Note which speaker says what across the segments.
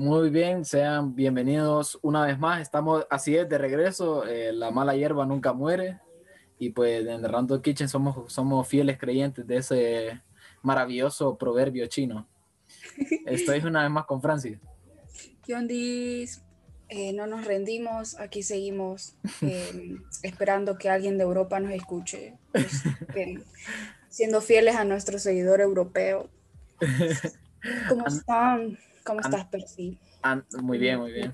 Speaker 1: Muy bien, sean bienvenidos una vez más. Estamos, así es, de regreso. Eh, la mala hierba nunca muere. Y pues en Random Kitchen somos, somos fieles creyentes de ese maravilloso proverbio chino. Estoy una vez más con Francis.
Speaker 2: Yondis, eh, no nos rendimos, aquí seguimos eh, esperando que alguien de Europa nos escuche, pues, eh, siendo fieles a nuestro seguidor europeo. ¿Cómo están? ¿Cómo estás, Percy?
Speaker 1: Muy bien, muy bien.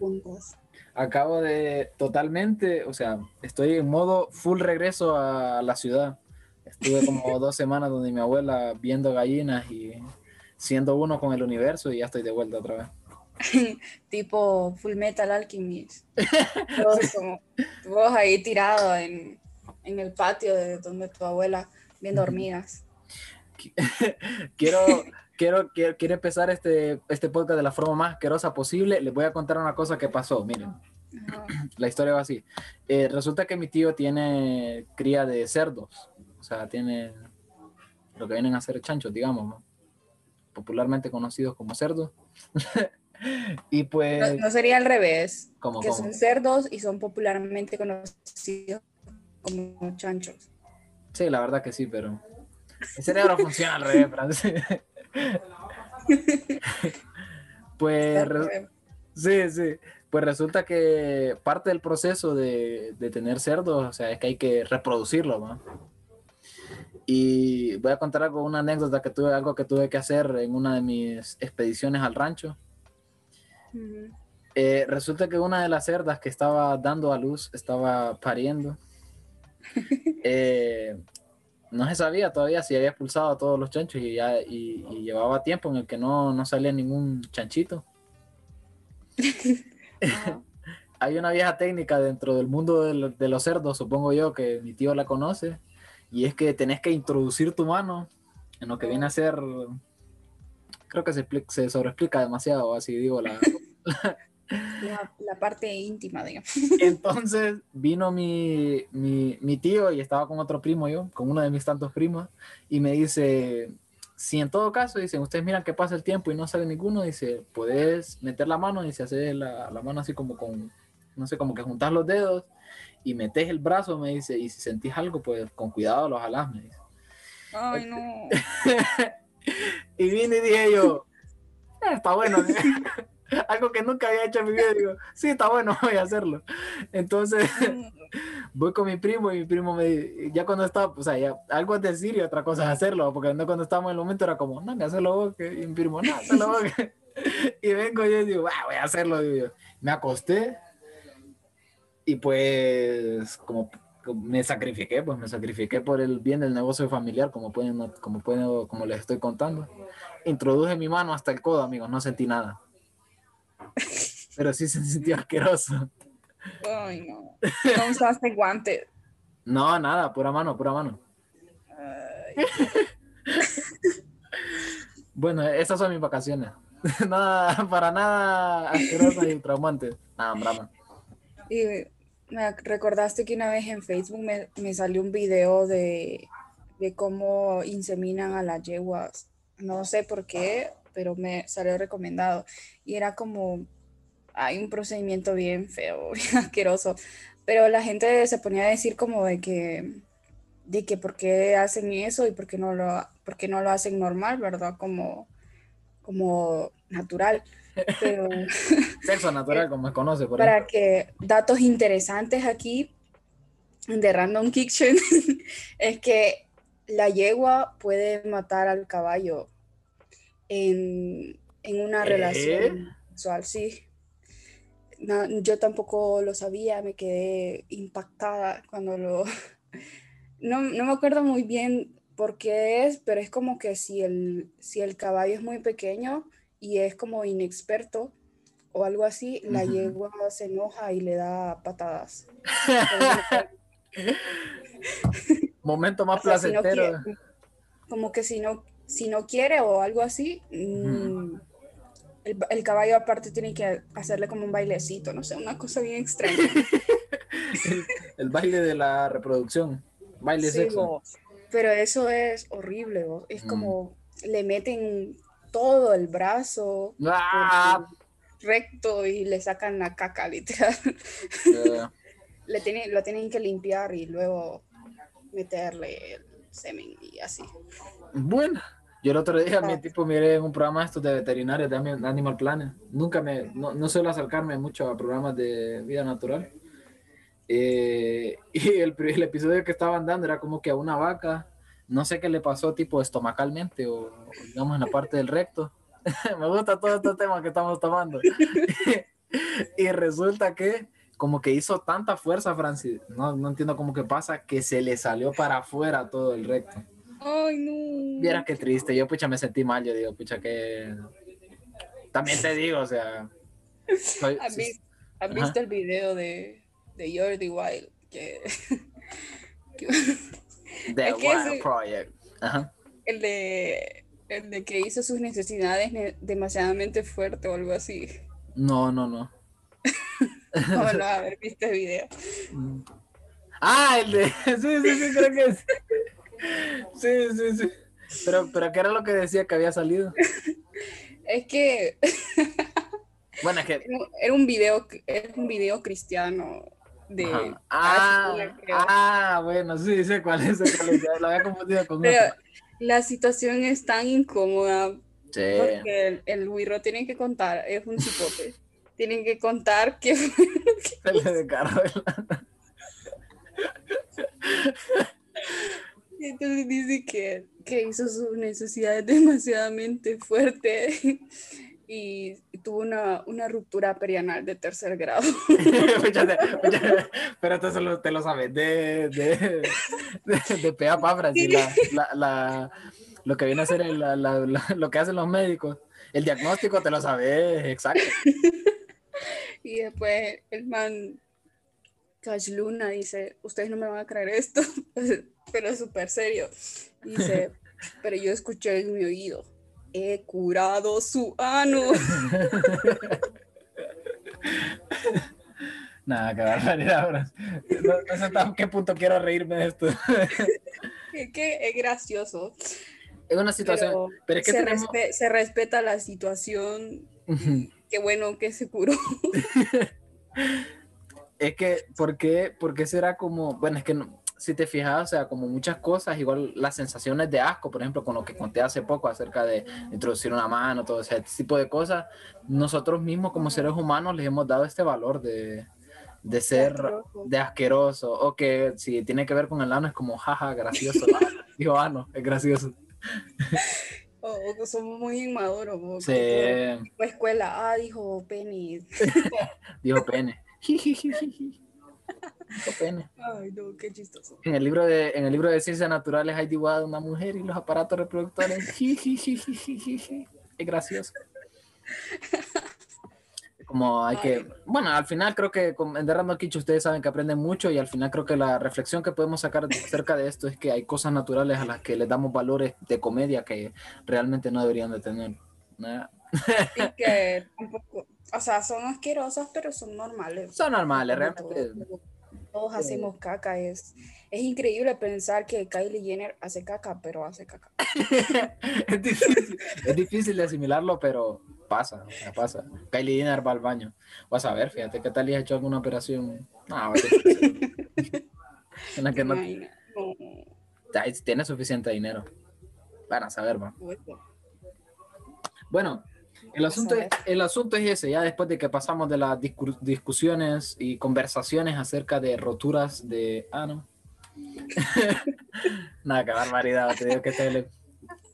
Speaker 1: Acabo de totalmente, o sea, estoy en modo full regreso a la ciudad. Estuve como dos semanas donde mi abuela viendo gallinas y siendo uno con el universo y ya estoy de vuelta otra vez.
Speaker 2: tipo Full Metal Alchemist. vos ahí tirado en, en, el patio de donde tu abuela viendo hormigas.
Speaker 1: quiero, quiero, quiero, quiero, empezar este, este podcast de la forma más asquerosa posible. Les voy a contar una cosa que pasó. Miren, la historia va así. Eh, resulta que mi tío tiene cría de cerdos. O sea, tiene lo que vienen a ser chanchos, digamos, popularmente conocidos como cerdos. y pues...
Speaker 2: No, sería al revés, que son cerdos y son popularmente conocidos como chanchos.
Speaker 1: Sí, la verdad que sí, pero el cerebro funciona al revés, pues sí, sí. Pues resulta que parte del proceso de, de, tener cerdos, o sea, es que hay que reproducirlo, ¿no? Y voy a contar algo, una anécdota que tuve, algo que tuve que hacer en una de mis expediciones al rancho. Eh, resulta que una de las cerdas que estaba dando a luz estaba pariendo. Eh, no se sabía todavía si había expulsado a todos los chanchos y, ya, y, llevaba tiempo en el que no, no salía ningún chanchito. Hay una vieja técnica dentro del mundo de, los cerdos, supongo yo, que mi tío la conoce, y es que tenés que introducir tu mano en lo que viene a ser, creo que se, se sobreexplica demasiado, así digo, la,
Speaker 2: la, parte íntima, digamos.
Speaker 1: Entonces vino mi, mi, mi, tío y estaba con otro primo yo, con uno de mis tantos primos, y me dice, si en todo caso, dicen, ustedes miran que pasa el tiempo y no sale ninguno, dice, puedes meter la mano y se hace la, la mano así como con, no sé, como que juntas los dedos y metes el brazo, me dice, y si sentís algo, pues con cuidado lo jalás, me dice.
Speaker 2: Ay, no.
Speaker 1: y vine y dije yo, eh, está bueno. algo que nunca había hecho en mi vida, digo, sí, está bueno, voy a hacerlo. Entonces, voy con mi primo y mi primo me ya cuando estaba, o sea, ya algo es decir y otra cosa es hacerlo, porque no cuando estábamos en el momento era como, no, me hazlo vos, y mi primo, no, hazlo vos. y vengo yo y digo, ah, voy a hacerlo, digo, me acosté y pues, como me sacrifiqué, pues me sacrifiqué por el bien del negocio familiar, como pueden, como puedo, como les estoy contando. Introduje mi mano hasta el codo, amigos, no sentí nada. Pero sí se sintió asqueroso.
Speaker 2: Ay, no. ¿No usaste guante?
Speaker 1: No, nada, pura mano, pura mano. bueno, esas son mis vacaciones. nada, para nada asqueroso y traumante. Nada, brama.
Speaker 2: Y me recordaste que una vez en Facebook me, me salió un video de, de cómo inseminan a las yeguas. No sé por qué, pero me salió recomendado. Y era como, hay un procedimiento bien feo, bien asqueroso. Pero la gente se ponía a decir como de que, de que por qué hacen eso y por qué no lo, por no lo hacen normal, ¿verdad? Como, como natural. Pero,
Speaker 1: Sexo natural, como se conoce por
Speaker 2: Para que datos interesantes aquí de Random Kitchen es que la yegua puede matar al caballo en, una ¿Eh? relación sexual, sí. yo tampoco lo sabía, me quedé impactada cuando lo... No, me acuerdo muy bien por qué es, pero es como que si el, si el caballo es muy pequeño y es como inexperto o algo así, la yegua se enoja y le da patadas.
Speaker 1: Momento más placentero.
Speaker 2: como que si no si no quiere o algo así, mm, el, caballo aparte tiene que hacerle como un bailecito, no sé, una cosa bien extraña.
Speaker 1: el, baile de la reproducción, baile sexo.
Speaker 2: pero eso es horrible, es mm. como le meten todo el brazo.
Speaker 1: Ah,
Speaker 2: recto y le sacan la caca, literal. le tienen, lo tienen que limpiar y luego meterle el semen y así.
Speaker 1: Bueno, yo el otro día, mi tipo, miré un programa estos de veterinarios de Animal Planet. Nunca me, no, no suelo acercarme mucho a programas de vida natural. Eh, y el, el, episodio que estaban dando era como que a una vaca, no sé qué le pasó, tipo estomacalmente o digamos en la parte del recto. me gusta todo este tema que estamos tomando. y resulta que como que hizo tanta fuerza, Francis, no, no entiendo cómo que pasa, que se le salió para afuera todo el recto.
Speaker 2: Ay, no.
Speaker 1: Viera qué triste, yo pucha me sentí mal, yo digo, pucha que... También te digo, o sea...
Speaker 2: ¿Has, visto, el video de, de Jordi Wild? Que...
Speaker 1: The Wild Project. Ajá.
Speaker 2: El de el de que hizo sus necesidades demasiadamente fuerte o algo así.
Speaker 1: No, no, no.
Speaker 2: no, no haber visto el video.
Speaker 1: Mm. Ah, el de. Sí, sí, sí, creo que es. Sí, sí, sí. Pero, pero ¿qué era lo que decía que había salido?
Speaker 2: Es que.
Speaker 1: Bueno, es que.
Speaker 2: Era un video, era un video cristiano de.
Speaker 1: Ah, ah, bueno, sí, sé cuál es. Cuál es. Lo había confundido con
Speaker 2: pero, la situación es tan incómoda porque el, el Wiro tiene que contar, es un cipote, tienen que contar que...
Speaker 1: Se le
Speaker 2: Entonces dice que, que hizo sus necesidades demasiadamente fuerte y tuvo una, una, ruptura perianal de tercer grado.
Speaker 1: pero esto solo te lo sabes de, de, de, de pea la, la, lo que viene a ser la, lo que hacen los médicos. El diagnóstico te lo sabes, exacto.
Speaker 2: Y después el man Cash Luna dice, ustedes no me van a creer esto, pero es súper serio. Dice, pero yo escuché en mi oído he curado su ano.
Speaker 1: Nada, qué barbaridad. No, sé hasta qué punto quiero reírme de esto.
Speaker 2: es que es gracioso.
Speaker 1: Es una situación. Pero, es que
Speaker 2: se, se, respeta la situación. Qué bueno que se curó.
Speaker 1: Es que, ¿por qué, ¿por qué será como.? Bueno, es que no, si te fijas, o sea, como muchas cosas, igual las sensaciones de asco, por ejemplo, con lo que conté hace poco acerca de introducir una mano, todo ese tipo de cosas, nosotros mismos como seres humanos les hemos dado este valor de, de ser de asqueroso, o que si tiene que ver con el ano es como, jaja, gracioso, dijo ano, es gracioso.
Speaker 2: O que somos muy inmaduros.
Speaker 1: Sí.
Speaker 2: La escuela, ah, dijo pene.
Speaker 1: dijo pene.
Speaker 2: Ay, no, qué chistoso.
Speaker 1: En el libro de, en el libro de ciencias naturales hay dibujado una mujer y los aparatos reproductores. es gracioso. Como hay que, bueno, al final creo que en Derrando Kicho ustedes saben que aprenden mucho y al final creo que la reflexión que podemos sacar acerca de esto es que hay cosas naturales a las que les damos valores de comedia que realmente no deberían de tener.
Speaker 2: Y que tampoco, o sea, son asquerosas, pero son normales.
Speaker 1: Son normales, realmente
Speaker 2: todos hacemos caca. Es, es increíble pensar que Kylie Jenner hace caca, pero hace caca.
Speaker 1: es, difícil, es difícil de asimilarlo, pero pasa, pasa. Kylie Jenner va al baño. Vas a ver, fíjate que tal y ha hecho alguna operación. No, en la que no, tiene suficiente dinero. Para saber, va. Bueno, el asunto, es, el asunto es ese, ya después de que pasamos de las discusiones y conversaciones acerca de roturas de... Ah, no. Nada, qué barbaridad, te digo que te...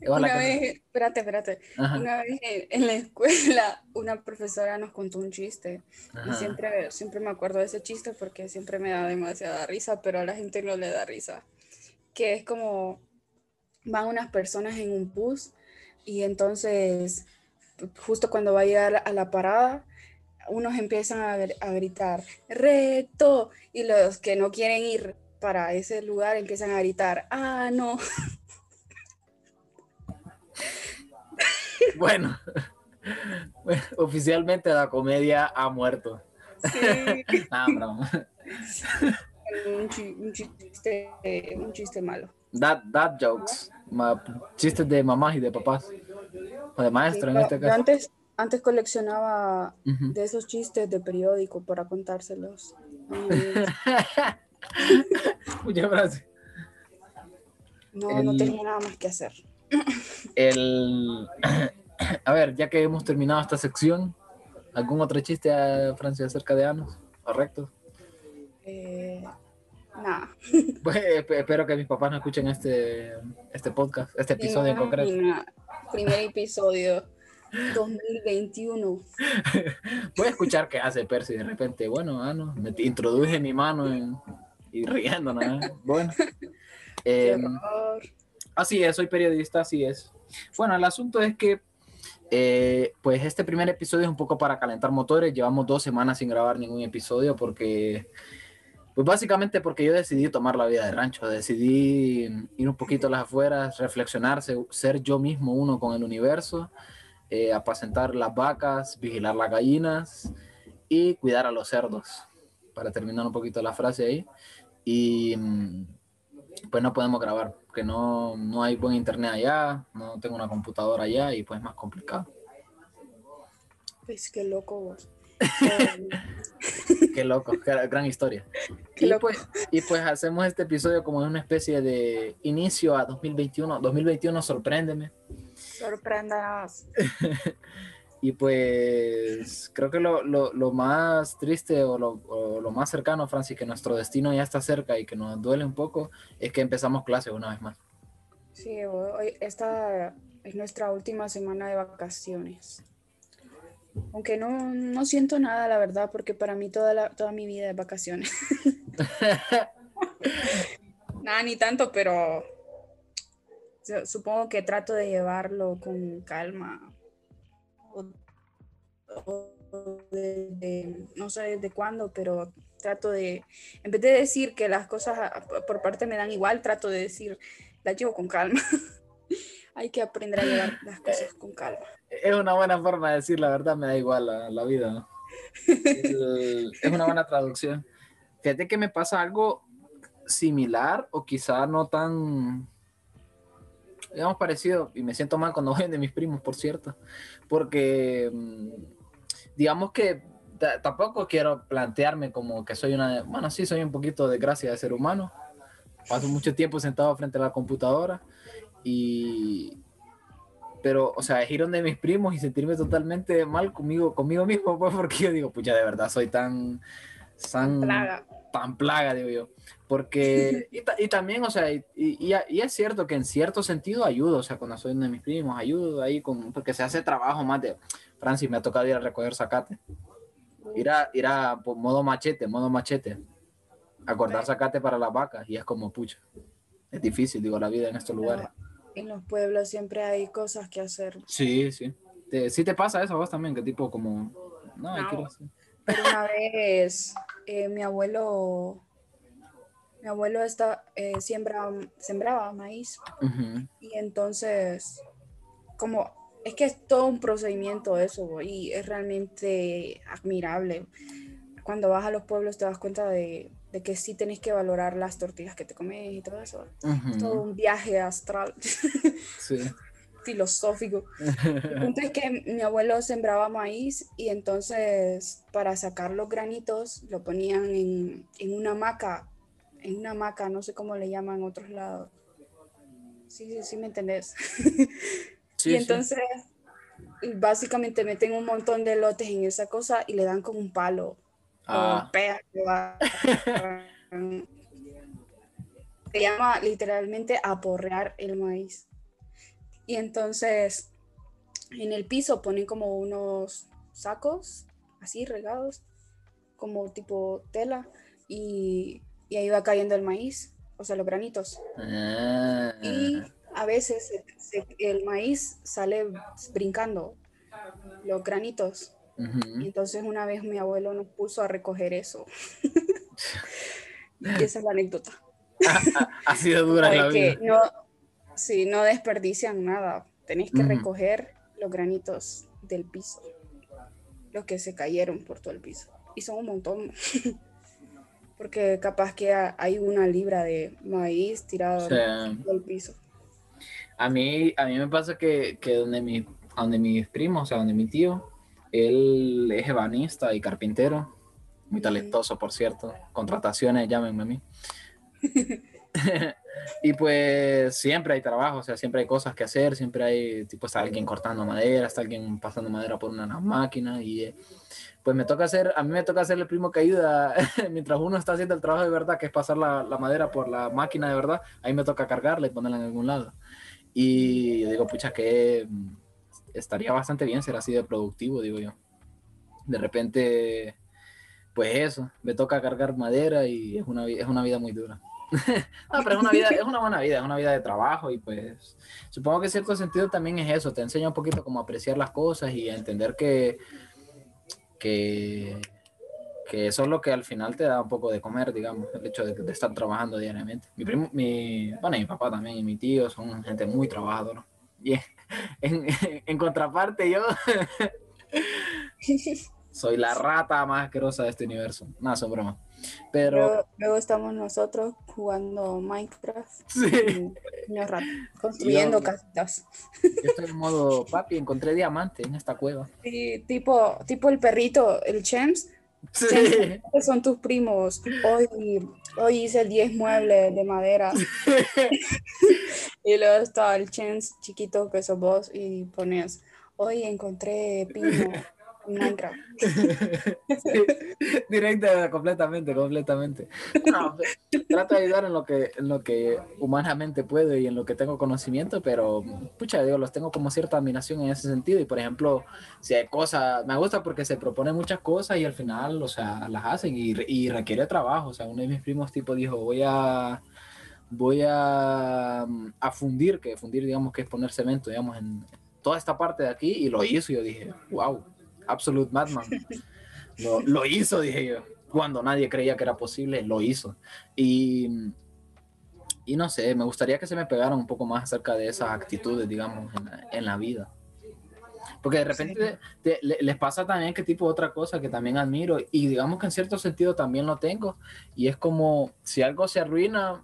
Speaker 2: una vez, espérate, espérate. Una vez en, la escuela, una profesora nos contó un chiste. Y siempre, siempre me acuerdo de ese chiste porque siempre me da demasiada risa, pero a la gente no le da risa. Que es como van unas personas en un bus y entonces justo cuando va a llegar a la parada, unos empiezan a, a, gritar, recto, y los que no quieren ir para ese lugar empiezan a gritar, ah, no.
Speaker 1: Bueno, oficialmente la comedia ha muerto. Sí.
Speaker 2: un, chiste, un chiste malo.
Speaker 1: That, that jokes, chistes de mamás y de papás. O de maestro en este caso.
Speaker 2: Antes, antes coleccionaba de esos chistes de periódico para contárselos.
Speaker 1: Muchas gracias.
Speaker 2: No, no tenía nada más que hacer.
Speaker 1: El, a ver, ya que hemos terminado esta sección, ¿algún otro chiste, a Francia, acerca de Anos? ¿Correcto?
Speaker 2: Eh, nada.
Speaker 1: Pues, espero que mis papás no escuchen este, este podcast, este episodio en concreto.
Speaker 2: Primer episodio. 2021.
Speaker 1: Voy a escuchar qué hace Percy de repente. Bueno, Ano, me introduje mi mano y riendo, ¿no? Bueno. Eh, así es, soy periodista, así es. Bueno, el asunto es que, eh, pues este primer episodio es un poco para calentar motores. Llevamos dos semanas sin grabar ningún episodio porque, pues básicamente porque yo decidí tomar la vida de rancho, decidí ir un poquito a las afueras, reflexionarse, ser yo mismo uno con el universo, eh, apacentar las vacas, vigilar las gallinas y cuidar a los cerdos. Para terminar un poquito la frase ahí. Y mm, pues no podemos grabar, porque no, no hay buen internet allá, no tengo una computadora allá y pues es más complicado.
Speaker 2: Pues qué loco.
Speaker 1: qué loco, gran historia. y, Pues, y pues hacemos este episodio como una especie de inicio a 2021. 2021, sorpréndeme.
Speaker 2: Sorpréndanos.
Speaker 1: Y pues creo que lo, lo, lo más triste o lo, o lo, más cercano, Francis, que nuestro destino ya está cerca y que nos duele un poco, es que empezamos clases una vez más.
Speaker 2: Sí, hoy esta es nuestra última semana de vacaciones. Aunque no, no siento nada, la verdad, porque para mí toda, la, toda mi vida es vacaciones. nada, ni tanto, pero supongo que trato de llevarlo con calma no sé desde cuándo, pero trato de, en vez de decir que las cosas por parte me dan igual, trato de decir, las llevo con calma. Hay que aprender a llevar las cosas con calma.
Speaker 1: Es una buena forma de decir, la verdad me da igual la, la vida, es una buena traducción. Fíjate que me pasa algo similar o quizá no tan digamos, parecido, y me siento mal cuando voy de mis primos, por cierto, porque mm, digamos que tampoco quiero plantearme como que soy una, bueno, sí, soy un poquito de gracia de ser humano, paso mucho tiempo sentado frente a la computadora y, pero, o sea, ir donde mis primos y sentirme totalmente mal conmigo, conmigo mismo, pues, porque yo digo, pues ya de verdad soy tan, tan, plaga. tan plaga, digo yo. Porque, y, y, también, o sea, y, y, es cierto que en cierto sentido ayudo, o sea, cuando soy uno de mis primos, ayudo ahí con, porque se hace trabajo más de, Francis, me ha tocado ir a recoger zacate, ir a, ir a modo machete, modo machete, acordar zacate para las vacas, y es como, pucha, es difícil, digo, la vida en estos lugares.
Speaker 2: En los pueblos siempre hay cosas que hacer.
Speaker 1: Sí, sí. Te, sí te pasa eso a vos también, que tipo como, no, no.
Speaker 2: Pero una vez eh, mi abuelo mi abuelo está, eh, siembra, sembraba maíz y entonces, como, es que es todo un procedimiento eso y es realmente admirable. Cuando vas a los pueblos te das cuenta de, de que sí tenés que valorar las tortillas que te comes y todo eso. Todo un viaje astral. Sí. filosófico. El punto es que mi abuelo sembraba maíz y entonces para sacar los granitos lo ponían en, en una hamaca en una hamaca, no sé cómo le llaman en otros lados. Sí, sí, sí, me entendés. y entonces, básicamente meten un montón de lotes en esa cosa y le dan con un palo. Ah. Se llama literalmente aporrear el maíz. Y entonces, en el piso ponen como unos sacos así regados, como tipo tela, y y ahí va cayendo el maíz, o sea, los granitos. Ah. Y a veces el maíz sale brincando, los granitos. Entonces una vez mi abuelo nos puso a recoger eso. y esa es la anécdota.
Speaker 1: ha sido dura la vida.
Speaker 2: no, sí, no desperdician nada. Tenéis que recoger los granitos del piso, los que se cayeron por todo el piso. Y son un montón. porque capaz que hay una libra de maíz tirado del piso.
Speaker 1: A mí, a mí me pasa que, que donde, mi, donde mis primos, o sea, donde mi tío, Él es ebanista y carpintero, muy talentoso, por cierto. Contrataciones, llámenme a mí. y pues siempre hay trabajo, o sea, siempre hay cosas que hacer, siempre hay, tipo, está alguien cortando madera, está alguien pasando madera por una máquina y eh, pues me toca hacer, a mí me toca hacer el primo que ayuda mientras uno está haciendo el trabajo de verdad, que es pasar la, la, madera por la máquina de verdad, ahí me toca cargarla y ponerla en algún lado. Y digo, pucha, que estaría bastante bien ser así de productivo, digo yo. De repente, pues eso, me toca cargar madera y es una, es una vida muy dura. no, pero es una vida, es una buena vida, es una vida de trabajo y pues supongo que en cierto sentido también es eso, te enseña un poquito cómo apreciar las cosas y a entender que, que, que eso es lo que al final te da un poco de comer, digamos, el hecho de, de estar trabajando diariamente. Mi primo, mi, bueno, mi papá también y mi tío son gente muy trabajadora. Y en, en contraparte yo soy la rata más asquerosa de este universo. Nada, son bromas. Pero...
Speaker 2: Luego, estamos nosotros jugando Minecraft. Sí. construyendo casitas.
Speaker 1: Yo estoy en modo, papi, encontré diamante en esta cueva.
Speaker 2: Sí, tipo, tipo el perrito, el Chems. Sí. son tus primos. Hoy, hoy hice el 10 muebles de madera. y luego está el Chems chiquito que sos vos y pones, hoy encontré pino Minecraft.
Speaker 1: Directa, completamente, completamente. No, trato de ayudar en lo que en lo que humanamente puedo y en lo que tengo conocimiento, pero pucha, digo, los tengo como cierta admiración en ese sentido. Y por ejemplo, si hay cosas, me gusta porque se propone muchas cosas y al final, o sea, las hacen y, y requiere trabajo. O sea, uno de mis primos tipo dijo, voy a voy a, a fundir, que fundir digamos que es poner cemento, digamos, en toda esta parte de aquí y lo hizo y yo dije, wow, Absolute Madman. Lo, lo, hizo, dije yo. Cuando nadie creía que era posible, lo hizo. Y, y no sé, me gustaría que se me pegaran un poco más acerca de esas actitudes, digamos, en la, en la vida. Porque de repente les pasa también que tipo otra cosa que también admiro y digamos que en cierto sentido también lo tengo y es como si algo se arruina,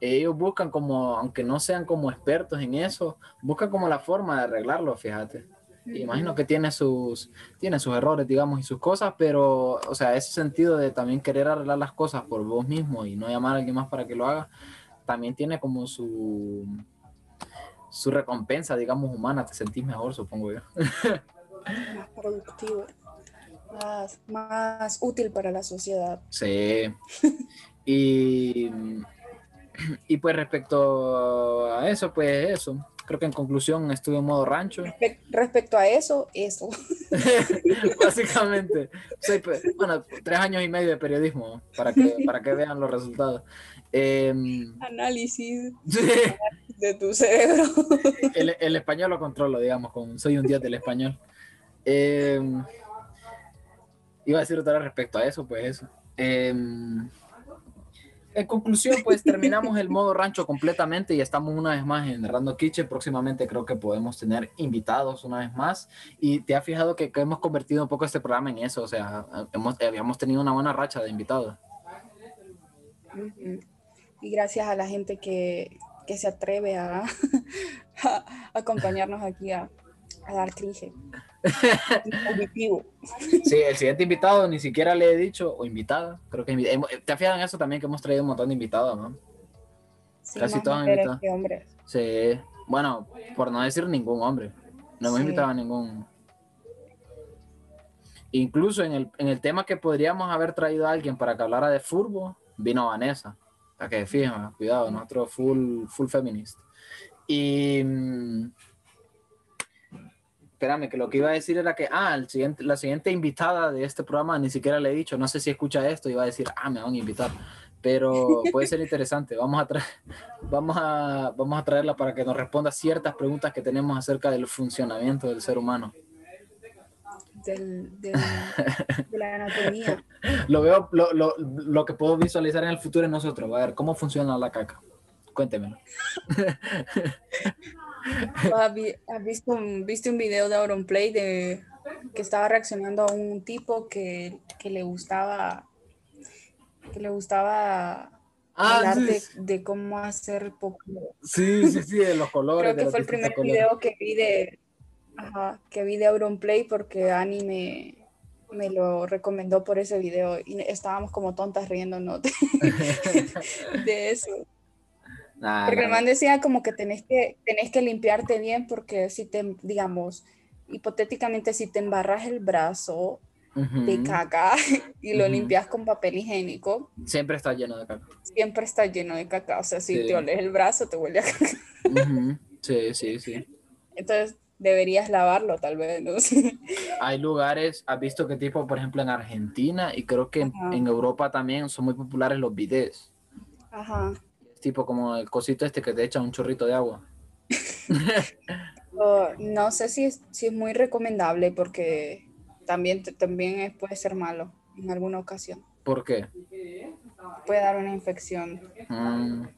Speaker 1: ellos buscan como, aunque no sean como expertos en eso, buscan como la forma de arreglarlo, fíjate imagino que tiene sus, tiene sus errores, digamos, y sus cosas, pero, o sea, ese sentido de también querer arreglar las cosas por vos mismo y no llamar a alguien más para que lo haga, también tiene como su, su recompensa, digamos, humana, te sentís mejor, supongo yo.
Speaker 2: más productivo, más, más útil para la sociedad.
Speaker 1: Sí. Y, y pues respecto a eso, pues eso creo que en conclusión estuve en modo rancho.
Speaker 2: Respecto a eso, eso.
Speaker 1: Básicamente. Pues, bueno, tres años y medio de periodismo para que, para que vean los resultados. Em,
Speaker 2: Análisis de tu cerebro.
Speaker 1: El, el, español lo controlo, digamos, con soy un dios del español. Em, iba a decir otra vez respecto a eso, pues eso. Em, en conclusión, pues terminamos el modo rancho completamente y estamos una vez más en Rando Kitchen. Próximamente creo que podemos tener invitados una vez más. Y te has fijado que, hemos convertido un poco este programa en eso. O sea, hemos, habíamos tenido una buena racha de invitados.
Speaker 2: Y gracias a la gente que, que se atreve a, a acompañarnos aquí a, a dar cringe.
Speaker 1: sí, el siguiente invitado ni siquiera le he dicho, o invitada, creo que te has fijado en eso también que hemos traído un montón de invitados, ¿no? Casi todos invitados. Sí, bueno, por no decir ningún hombre. No hemos invitado a ningún. Incluso en el, en el tema que podríamos haber traído a alguien para que hablara de furbo, vino Vanessa. Para que fíjense, cuidado, nosotros full, full feminist. Y mm, espérame, que lo que iba a decir era que, ah, el siguiente, la siguiente invitada de este programa ni siquiera le he dicho, no sé si escucha esto y va a decir, ah, me van a invitar, pero puede ser interesante. Vamos a, vamos, a, vamos a traerla para que nos responda ciertas preguntas que tenemos acerca del funcionamiento del ser humano.
Speaker 2: Del, de la anatomía.
Speaker 1: lo veo, lo, lo, lo, que puedo visualizar en el futuro en nosotros. A ver, ¿cómo funciona la caca? Cuéntemelo.
Speaker 2: ¿Has visto un, viste un video de Auronplay de que estaba reaccionando a un tipo que, que le gustaba que le gustaba ah, hablar de, cómo hacer poco
Speaker 1: Sí, sí, sí, de los colores.
Speaker 2: Creo que fue el primer video que vi de, Ajá, que vi de Auronplay porque Ani me, me lo recomendó por ese video y estábamos como tontas riéndonos de, de eso. Porque el man decía como que tenés que, tenés que limpiarte bien porque si te, digamos, hipotéticamente si te embarras el brazo de caca y lo limpias con papel higiénico.
Speaker 1: Siempre está lleno de caca.
Speaker 2: Siempre está lleno de caca. O sea, si te oles el brazo, te huele a caca.
Speaker 1: Sí, sí, sí.
Speaker 2: Entonces deberías lavarlo, tal vez. ¿no?
Speaker 1: Hay lugares, has visto que tipo, por ejemplo, en Argentina y creo que en, Europa también son muy populares los bidets.
Speaker 2: Ajá.
Speaker 1: Tipo como el cosito este que te echa un chorrito de agua.
Speaker 2: no sé si es, si es muy recomendable porque también, también puede ser malo en alguna ocasión.
Speaker 1: ¿Por qué?
Speaker 2: Puede dar una infección. Mm.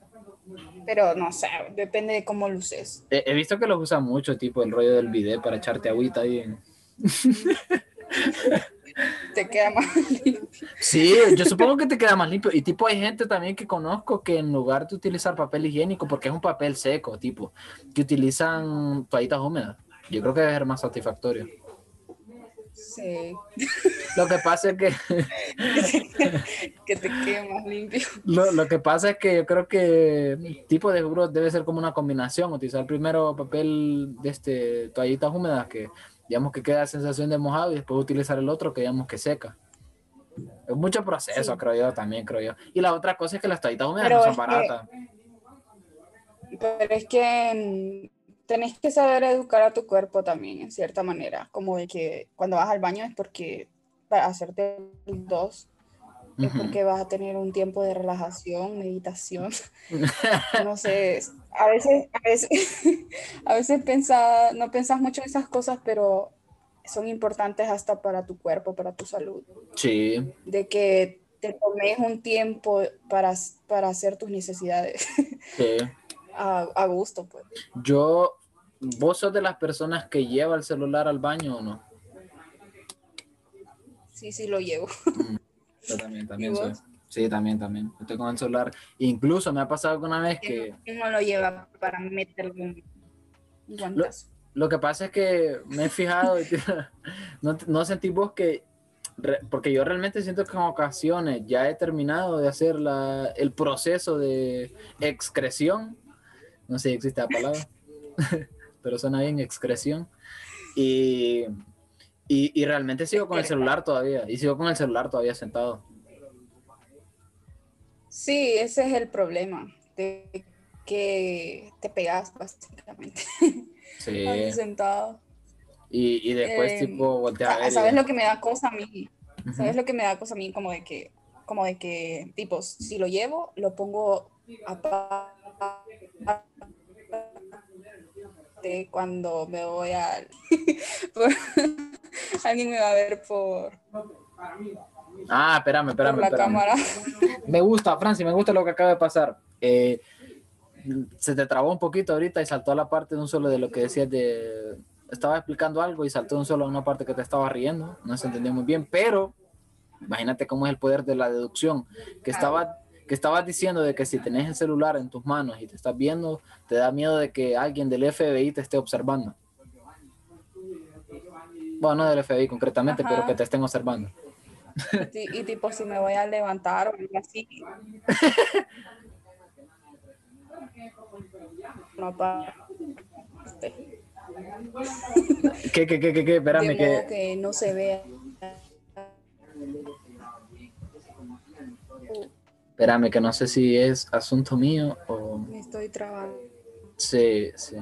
Speaker 2: Pero no sé, depende de cómo lo uses.
Speaker 1: He, visto que lo usan mucho, tipo el rollo del bidet para echarte agüita ahí. En...
Speaker 2: te queda más limpio.
Speaker 1: Sí, yo supongo que te queda más limpio. Y tipo hay gente también que conozco que en lugar de utilizar papel higiénico, porque es un papel seco, tipo, que utilizan toallitas húmedas. Yo creo que debe ser más satisfactorio.
Speaker 2: Sí.
Speaker 1: Lo que pasa es que...
Speaker 2: que te quede más limpio.
Speaker 1: Lo, que pasa es que yo creo que tipo de seguro debe ser como una combinación. Utilizar primero papel de este, toallitas húmedas que digamos que queda sensación de mojado y después utilizar el otro que digamos que seca. Es mucho proceso, creo yo, también creo yo. Y la otra cosa es que las toallitas húmedas no son baratas.
Speaker 2: pero es que tenés que saber educar a tu cuerpo también, en cierta manera, como de que cuando vas al baño es porque para hacerte dos, es porque vas a tener un tiempo de relajación, meditación, no sé, a veces, a veces, a veces no pensás mucho en esas cosas, pero son importantes hasta para tu cuerpo, para tu salud.
Speaker 1: Sí.
Speaker 2: De que te tomes un tiempo para, para hacer tus necesidades. Sí a, gusto, pues.
Speaker 1: Yo, ¿vos sos de las personas que lleva el celular al baño o no?
Speaker 2: Sí, sí lo llevo.
Speaker 1: Mm, yo también, también soy. Sí, también, también. Estoy con el celular. Incluso me ha pasado alguna vez que...
Speaker 2: Uno lo lleva para meterle un
Speaker 1: guantazo. Lo, que pasa es que me he fijado, no, no sentí vos que porque yo realmente siento que en ocasiones ya he terminado de hacer la, el proceso de excreción no sé si existe la palabra, pero suena bien excreción. Y, y, realmente sigo con el celular todavía, y sigo con el celular todavía sentado.
Speaker 2: Sí, ese es el problema, de que te pegas básicamente. Sí. sentado.
Speaker 1: Y, y después em, tipo voltear.
Speaker 2: ¿Sabes lo que me da cosa a mí? ¿Sabes lo que me da cosa a mí? Como de que, como de que, tipo, si lo llevo, lo pongo a cuando me voy a... Alguien me va a ver por...
Speaker 1: Ah, espérame, espérame. la cámara. Me gusta, Franci, me gusta lo que acaba de pasar. Eh, se te trabó un poquito ahorita y saltó a la parte de un solo de lo que decías de... Estaba explicando algo y saltó un solo a una parte que te estaba riendo. No se entendió muy bien, pero imagínate cómo es el poder de la deducción. Que estaba que estabas diciendo de que si tenés el celular en tus manos y te estás viendo, te da miedo de que alguien del FBI te esté observando. Bueno, no del FBI concretamente, pero que te estén observando.
Speaker 2: Y, tipo, si me voy a levantar o algo así. no, pa.
Speaker 1: ¿Qué, qué, qué, qué, qué? Espérame
Speaker 2: que... que no se vea
Speaker 1: Espérame, que no sé si es asunto mío o...
Speaker 2: Me estoy trabando.
Speaker 1: Sí, sí.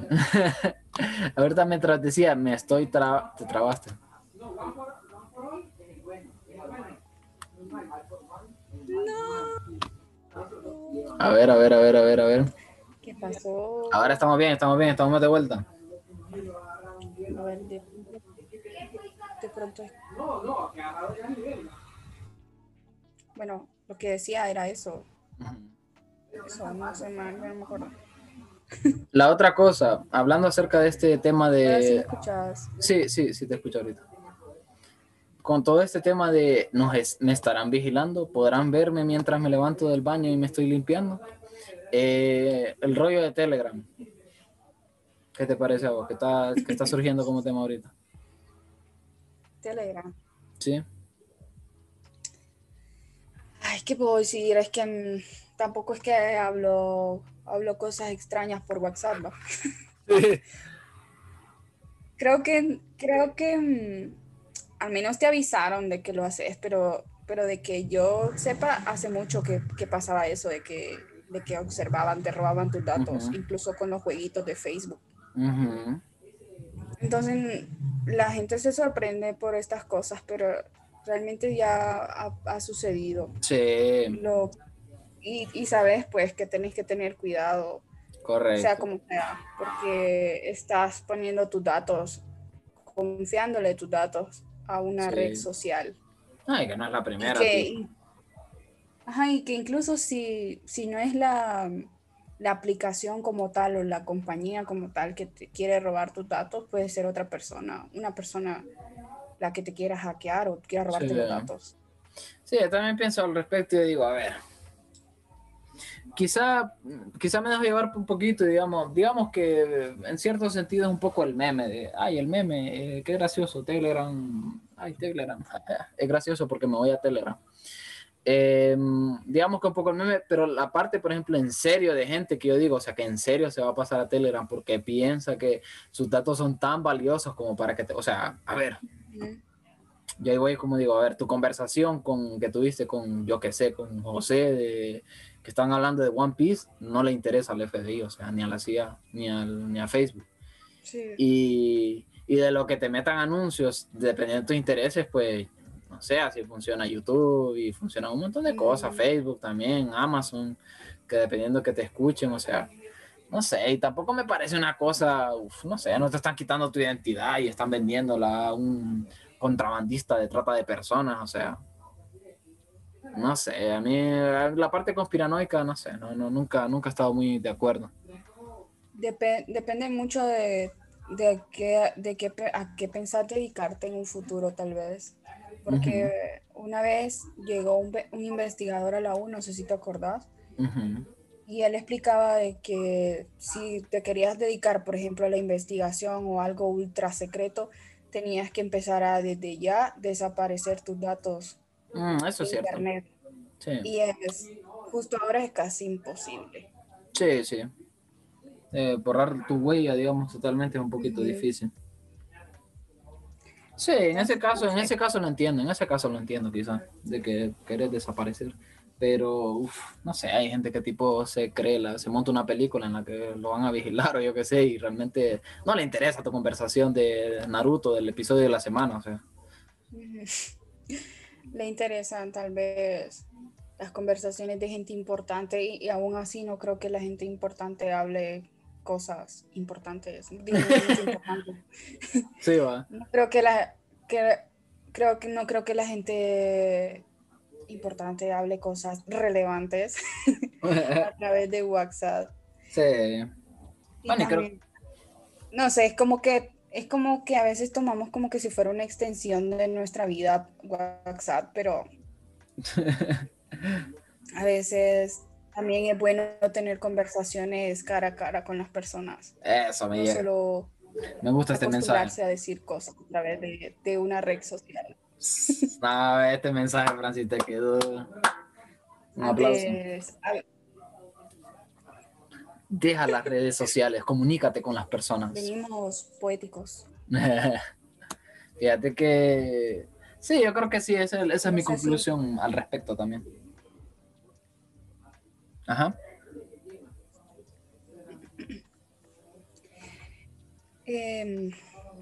Speaker 1: Ahorita mientras decía, me estoy tra... Te trabaste.
Speaker 2: No.
Speaker 1: A ver, a ver, a ver, a ver, a ver.
Speaker 2: ¿Qué pasó?
Speaker 1: Ahora estamos bien, estamos bien, estamos de vuelta.
Speaker 2: A ver, de, de pronto. Bueno, lo que decía era eso. Eso, no sé, no me acuerdo.
Speaker 1: La otra cosa, hablando acerca de este tema de...
Speaker 2: Sí, escuchas.
Speaker 1: sí, sí, te escucho ahorita. Con todo este tema de nos me estarán vigilando, podrán verme mientras me levanto del baño y me estoy limpiando. Eh, el rollo de Telegram. ¿Qué te parece a vos? ¿Qué está, qué está surgiendo como tema ahorita?
Speaker 2: Telegram.
Speaker 1: Sí.
Speaker 2: Ay, ¿qué puedo decir? Es que mm, tampoco es que hablo, hablo cosas extrañas por WhatsApp, ¿no? creo que, creo que mm, al menos te avisaron de que lo haces, pero, pero de que yo sepa, hace mucho que, que pasaba eso, de que, de que observaban, te robaban tus datos, incluso con los jueguitos de Facebook. Entonces, la gente se sorprende por estas cosas, pero realmente ya ha, sucedido.
Speaker 1: Sí.
Speaker 2: Lo, y, y, sabes, pues, que tenés que tener cuidado.
Speaker 1: Correcto.
Speaker 2: Sea como sea, porque estás poniendo tus datos, confiándole tus datos a una red social.
Speaker 1: Ay, que no es la primera.
Speaker 2: Y que, ajá, y que incluso si, si no es la, la aplicación como tal o la compañía como tal que te quiere robar tus datos, puede ser otra persona, una persona la que te quiera hackear o quiera robarte los datos.
Speaker 1: Sí, yo también pienso al respecto y digo, a ver, quizá, quizá me dejo llevar un poquito, digamos, digamos que en cierto sentido es un poco el meme de, ay, el meme, eh, qué gracioso, Telegram, ay, Telegram, es gracioso porque me voy a Telegram. Em, digamos que un poco el meme, pero la parte, por ejemplo, en serio de gente que yo digo, o sea, que en serio se va a pasar a Telegram porque piensa que sus datos son tan valiosos como para que te, o sea, a ver, yo ahí voy como digo, a ver, tu conversación con que tuviste con, yo que sé, con José, de, que están hablando de One Piece, no le interesa al FBI, o sea, ni a la CIA, ni, al, ni a Facebook. Y, y de lo que te metan anuncios, dependiendo de tus intereses, pues no sé, así funciona YouTube y funciona un montón de cosas, Facebook también, Amazon, que dependiendo que te escuchen, o sea, no sé, y tampoco me parece una cosa, no sé, no te están quitando tu identidad y están vendiéndola a un contrabandista de trata de personas, o sea, no sé, a mí la parte conspiranoica, no sé, no, no, nunca, nunca he estado muy de acuerdo.
Speaker 2: depende mucho de, de, qué, de qué, a qué pensar dedicarte en un futuro, tal vez. Porque una vez llegó un, un, investigador a la U, no sé si te acordás, y él explicaba de que si te querías dedicar, por ejemplo, a la investigación o algo ultra secreto, tenías que empezar a desde ya desaparecer tus datos
Speaker 1: mm, eso es internet.
Speaker 2: Y es, justo ahora es casi imposible.
Speaker 1: Sí, sí. Eh, borrar tu huella, digamos, totalmente es un poquito difícil. Sí, en ese caso, en ese caso lo entiendo, en ese caso lo entiendo quizás, de que querés desaparecer pero no sé, hay gente que tipo se cree, la, se monta una película en la que lo van a vigilar o yo qué sé, y realmente no le interesa tu conversación de Naruto del episodio de la semana, o sea.
Speaker 2: Le interesan tal vez las conversaciones de gente importante y, aún así no creo que la gente importante hable cosas importantes.
Speaker 1: sí, va.
Speaker 2: No creo que la que creo que no creo que la gente importante hable cosas relevantes a través de WhatsApp.
Speaker 1: Sí.
Speaker 2: No sé, es como que es como que a veces tomamos como que si fuera una extensión de nuestra vida WhatsApp, pero a veces también es bueno tener conversaciones cara a cara con las personas.
Speaker 1: Eso me
Speaker 2: Solo
Speaker 1: me gusta este mensaje.
Speaker 2: a decir cosas a través de, de una red social.
Speaker 1: No, este mensaje, Francis, te quedó. Un aplauso. Deja las redes sociales, comunícate con las personas.
Speaker 2: Venimos poéticos.
Speaker 1: Fíjate que. Sí, yo creo que sí, esa, es mi conclusión al respecto también. Ajá.
Speaker 2: Eh,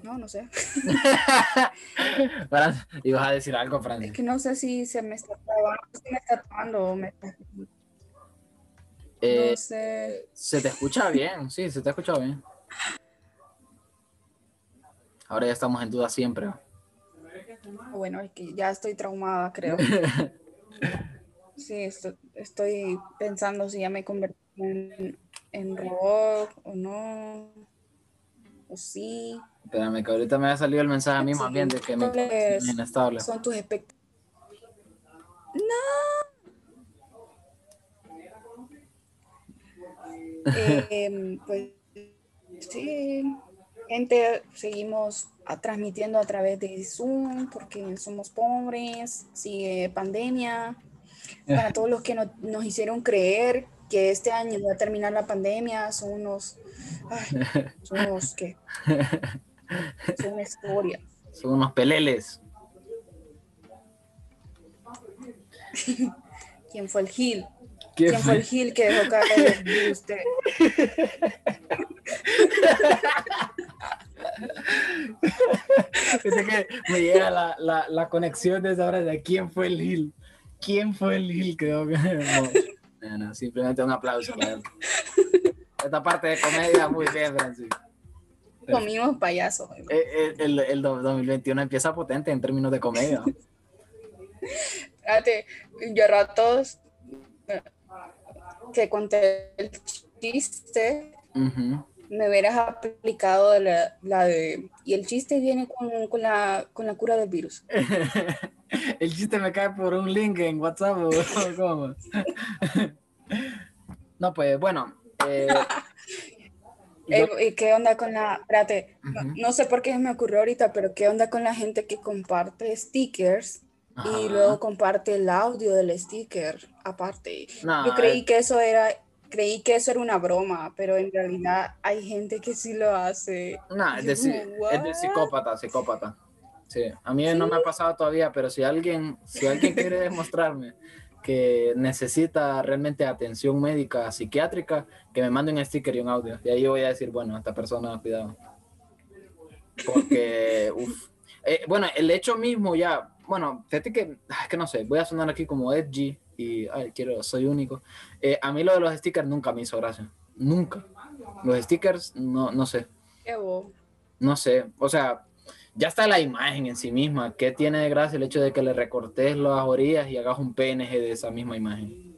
Speaker 2: no, no sé.
Speaker 1: ibas a decir algo, Fran.
Speaker 2: Es que no sé si se me está trabando, si me está trabando o me está...
Speaker 1: Eh, no sé. Se te escucha bien, sí, se te ha escuchado bien. Ahora ya estamos en duda siempre.
Speaker 2: Bueno, es que ya estoy traumada, creo. sí, estoy, pensando si ya me convertí en, en robot o no. O sí.
Speaker 1: Espérame, que ahorita me ha salido el mensaje a mí más bien de que me
Speaker 2: es inestable. Son tus expectativas. No. Eh, pues Sí, gente, seguimos transmitiendo a través de Zoom porque somos pobres, sigue pandemia. Para todos los que nos hicieron creer que este año va a terminar la pandemia, son unos, son unos, ¿qué? Son una historia.
Speaker 1: Son unos peleles.
Speaker 2: ¿Quién fue el Gil? ¿Quién, fue? el Gil que dejó caer de usted?
Speaker 1: Que me llega la, la, la, conexión de esa hora de quién fue el Gil. ¿Quién fue el Gil que dejó no, simplemente un aplauso para él. Esta parte de comedia muy bien, Francisco.
Speaker 2: Comimos payasos.
Speaker 1: El, eh, el, el, 2021 empieza potente en términos de comedia.
Speaker 2: Fíjate, yo ratos que conté el chiste, me hubieras aplicado la, la, de... Y el chiste viene con, con, la, con la cura del virus.
Speaker 1: el chiste me cae por un link en WhatsApp o cómo. no, pues bueno. Eh,
Speaker 2: eh, ¿Qué onda con la... Espérate, no, sé por qué me ocurrió ahorita, pero ¿qué onda con la gente que comparte stickers y luego comparte el audio del sticker aparte? Yo creí que eso era... Creí que eso era una broma, pero en realidad hay gente que sí lo hace.
Speaker 1: No, es de, es de psicópata, psicópata. Sí, a mí no me ha pasado todavía, pero si alguien, si alguien quiere demostrarme que necesita realmente atención médica psiquiátrica, que me mande un sticker y un audio. Y ahí voy a decir, bueno, esta persona, cuidado. Porque, uff. Eh, bueno, el hecho mismo ya, bueno, fíjate que, es que no sé, voy a sonar aquí como edgy y, ay, quiero, soy único. Eh, a mí lo de los stickers nunca me hizo gracia. Nunca. Los stickers, no, no sé.
Speaker 2: Qué
Speaker 1: No sé, o sea, ya está la imagen en sí misma. ¿Qué tiene de gracia el hecho de que le recortes las orillas y hagas un PNG de esa misma imagen?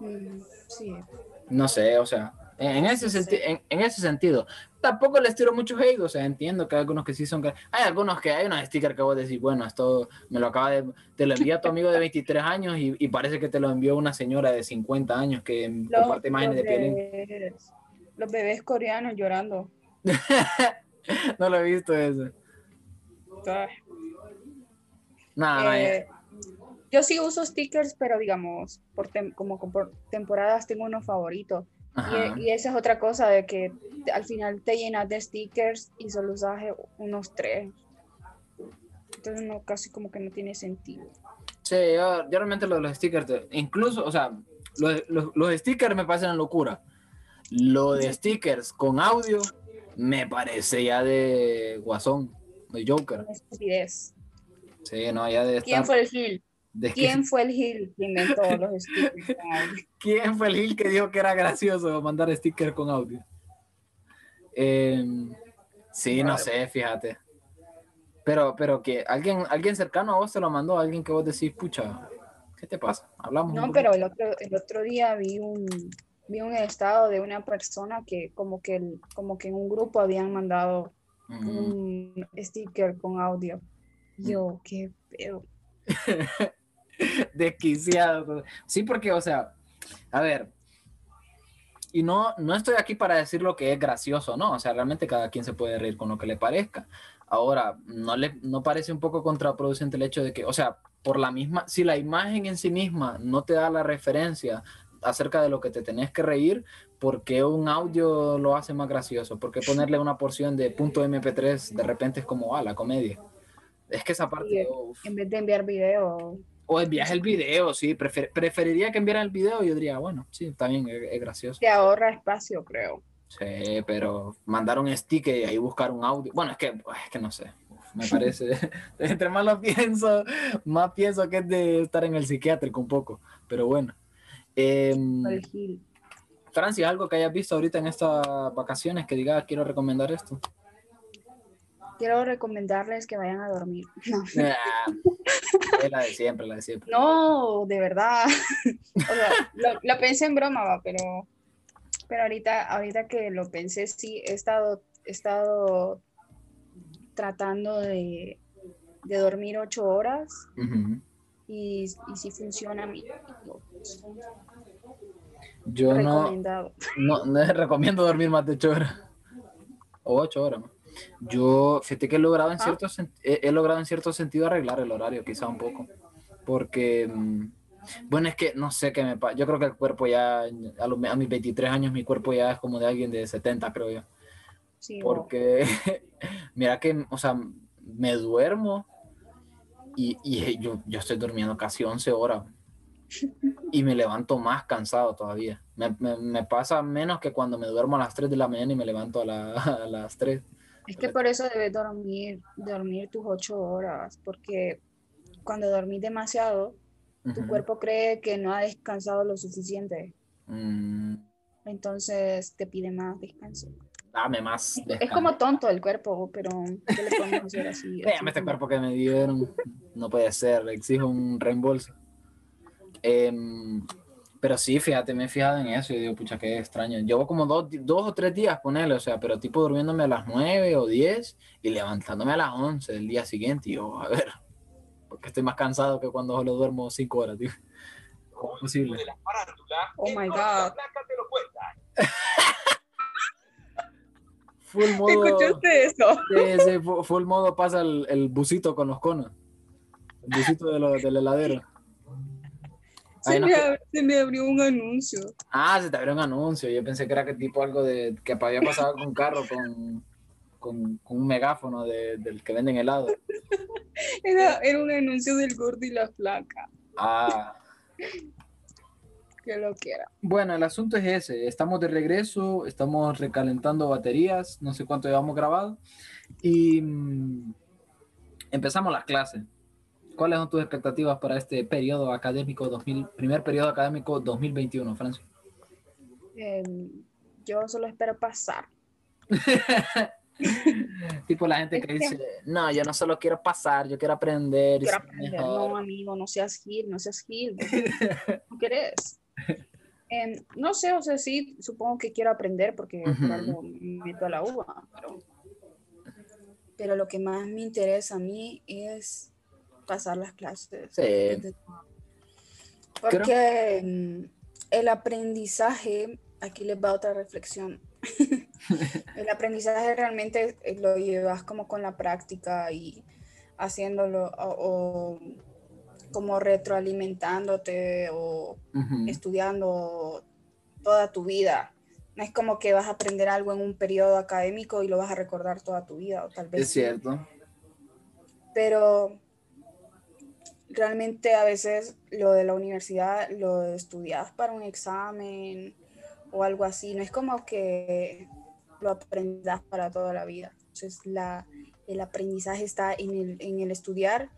Speaker 2: Mm, sí.
Speaker 1: No sé, o sea, en ese, en, ese sentido, tampoco les tiro mucho hate, o sea, entiendo que hay algunos que sí son... Hay algunos que hay unos stickers que vos decís, bueno, esto me lo acaba de... Te lo envía tu amigo de 23 años y, parece que te lo envió una señora de 50 años que comparte imágenes de piel.
Speaker 2: Los bebés coreanos llorando.
Speaker 1: no lo he visto eso. Nada,
Speaker 2: eh, yo sí uso stickers, pero digamos, por como por temporadas tengo unos favoritos. Y, esa es otra cosa de que al final te llenas de stickers y solo usas unos tres. Entonces no, casi como que no tiene sentido.
Speaker 1: Sí, yo, realmente lo de los stickers, incluso, o sea, los, los, los stickers me parecen locura. Lo de stickers con audio me parece ya de Guasón, de Joker.
Speaker 2: estupidez.
Speaker 1: Sí, no, ya de
Speaker 2: ¿Quién fue el Gil? ¿Quién fue el Gil que inventó los stickers con audio?
Speaker 1: ¿Quién fue el Gil que dijo que era gracioso mandar stickers con audio? Em, sí, no sé, fíjate. Pero, pero que alguien, alguien cercano a vos te lo mandó, alguien que vos decís, pucha, ¿qué te pasa? Hablamos.
Speaker 2: No, pero el otro, el otro día vi un, vi un estado de una persona que como que, como que en un grupo habían mandado un sticker con audio. Yo, qué pedo.
Speaker 1: Desquiciado. Sí, porque, o sea, a ver, y no, no estoy aquí para decir lo que es gracioso, ¿no? O sea, realmente cada quien se puede reír con lo que le parezca. Ahora, ¿no, le, no parece un poco contraproducente el hecho de que, o sea, por la misma, si la imagen en sí misma no te da la referencia acerca de lo que te tenés que reír, porque un audio lo hace más gracioso? porque ponerle una porción de punto MP3 de repente es como, ah, la comedia? Es que esa parte...
Speaker 2: en vez de enviar video.
Speaker 1: O envías el video, sí. preferiría que enviaran el video. Yo diría, bueno, sí, también es, gracioso.
Speaker 2: Te ahorra espacio, creo.
Speaker 1: Sí, pero mandar un sticker y ahí buscar un audio. Bueno, es que, es que no sé. me parece. Entre más lo pienso, más pienso que es de estar en el psiquiátrico un poco. Pero bueno. Eh, Francia, ¿algo que hayas visto ahorita en estas vacaciones que diga quiero recomendar esto?
Speaker 2: Quiero recomendarles que vayan a dormir. No.
Speaker 1: es la de siempre, la de siempre.
Speaker 2: No, de verdad. lo, pensé en broma, va, pero, pero ahorita, ahorita que lo pensé, sí, he estado, he estado tratando de, de dormir ocho horas y, y sí funciona a mí.
Speaker 1: Yo no, no, no recomiendo dormir más de 8 horas o 8 horas. Yo, fíjate que he logrado en, ah. cierto, he, logrado en cierto sentido arreglar el horario, quizá un poco, porque, mm, bueno, es que no sé qué me pasa, yo creo que el cuerpo ya, a, los, a mis 23 años, mi cuerpo ya es como de alguien de 70, creo yo. Sí, porque, mira que, o sea, me duermo y, y yo, yo estoy durmiendo casi 11 horas y me levanto más cansado todavía. Me, me, pasa menos que cuando me duermo a las 3 de la mañana y me levanto a, a las 3.
Speaker 2: Es que por eso debes dormir, dormir tus 8 horas, porque cuando dormís demasiado, tu cuerpo cree que no ha descansado lo suficiente. Mm. Entonces te pide más descanso.
Speaker 1: Dame más.
Speaker 2: Es como tonto el cuerpo, pero ¿qué le podemos
Speaker 1: hacer así? Déjame este cuerpo que me dieron. No puede ser, exijo un reembolso. Em, pero sí, fíjate, me he fijado en eso y digo, pucha, qué extraño. Llevo como dos, dos o tres días con él, o sea, pero tipo durmiéndome a las nueve o diez y levantándome a las once del día siguiente. Y yo, a ver, porque estoy más cansado que cuando solo duermo cinco horas, tío. ¿Cómo es posible?
Speaker 2: Oh my God.
Speaker 1: full modo.
Speaker 2: ¿Escuchaste eso?
Speaker 1: Sí, sí, full modo pasa el, el busito con los conos. El busito de lo, del heladero.
Speaker 2: Se, me abrió un anuncio.
Speaker 1: Ah, se te abrió un anuncio. Yo pensé que era que tipo algo de que había pasado con un carro con, con, un megáfono de, del que venden helado.
Speaker 2: Era, era un anuncio del gordo y la flaca.
Speaker 1: Ah.
Speaker 2: que lo quiera.
Speaker 1: Bueno, el asunto es ese. Estamos de regreso, estamos recalentando baterías, no sé cuánto llevamos grabado. Y mm, empezamos las clases. ¿Cuáles son tus expectativas para este periodo académico, 2000, primer periodo académico 2021, Francia?
Speaker 2: Em, yo solo espero pasar.
Speaker 1: tipo la gente que dice, no, yo no solo quiero pasar, yo quiero aprender.
Speaker 2: Quiero aprender. No, amigo, no seas gil, no seas gil. ¿No querés? Em, no sé, o sea, sí, supongo que quiero aprender porque uh me meto a la uva, pero, pero lo que más me interesa a mí es pasar las clases. Porque mm, el aprendizaje, aquí les va otra reflexión. el aprendizaje realmente eh, lo llevas como con la práctica y haciéndolo o, como retroalimentándote o estudiando toda tu vida. No es como que vas a aprender algo en un periodo académico y lo vas a recordar toda tu vida, o tal vez.
Speaker 1: Es cierto.
Speaker 2: Pero realmente a veces lo de la universidad lo estudias para un examen o algo así, no es como que lo aprendas para toda la vida. Entonces la, el aprendizaje está en el, en el estudiar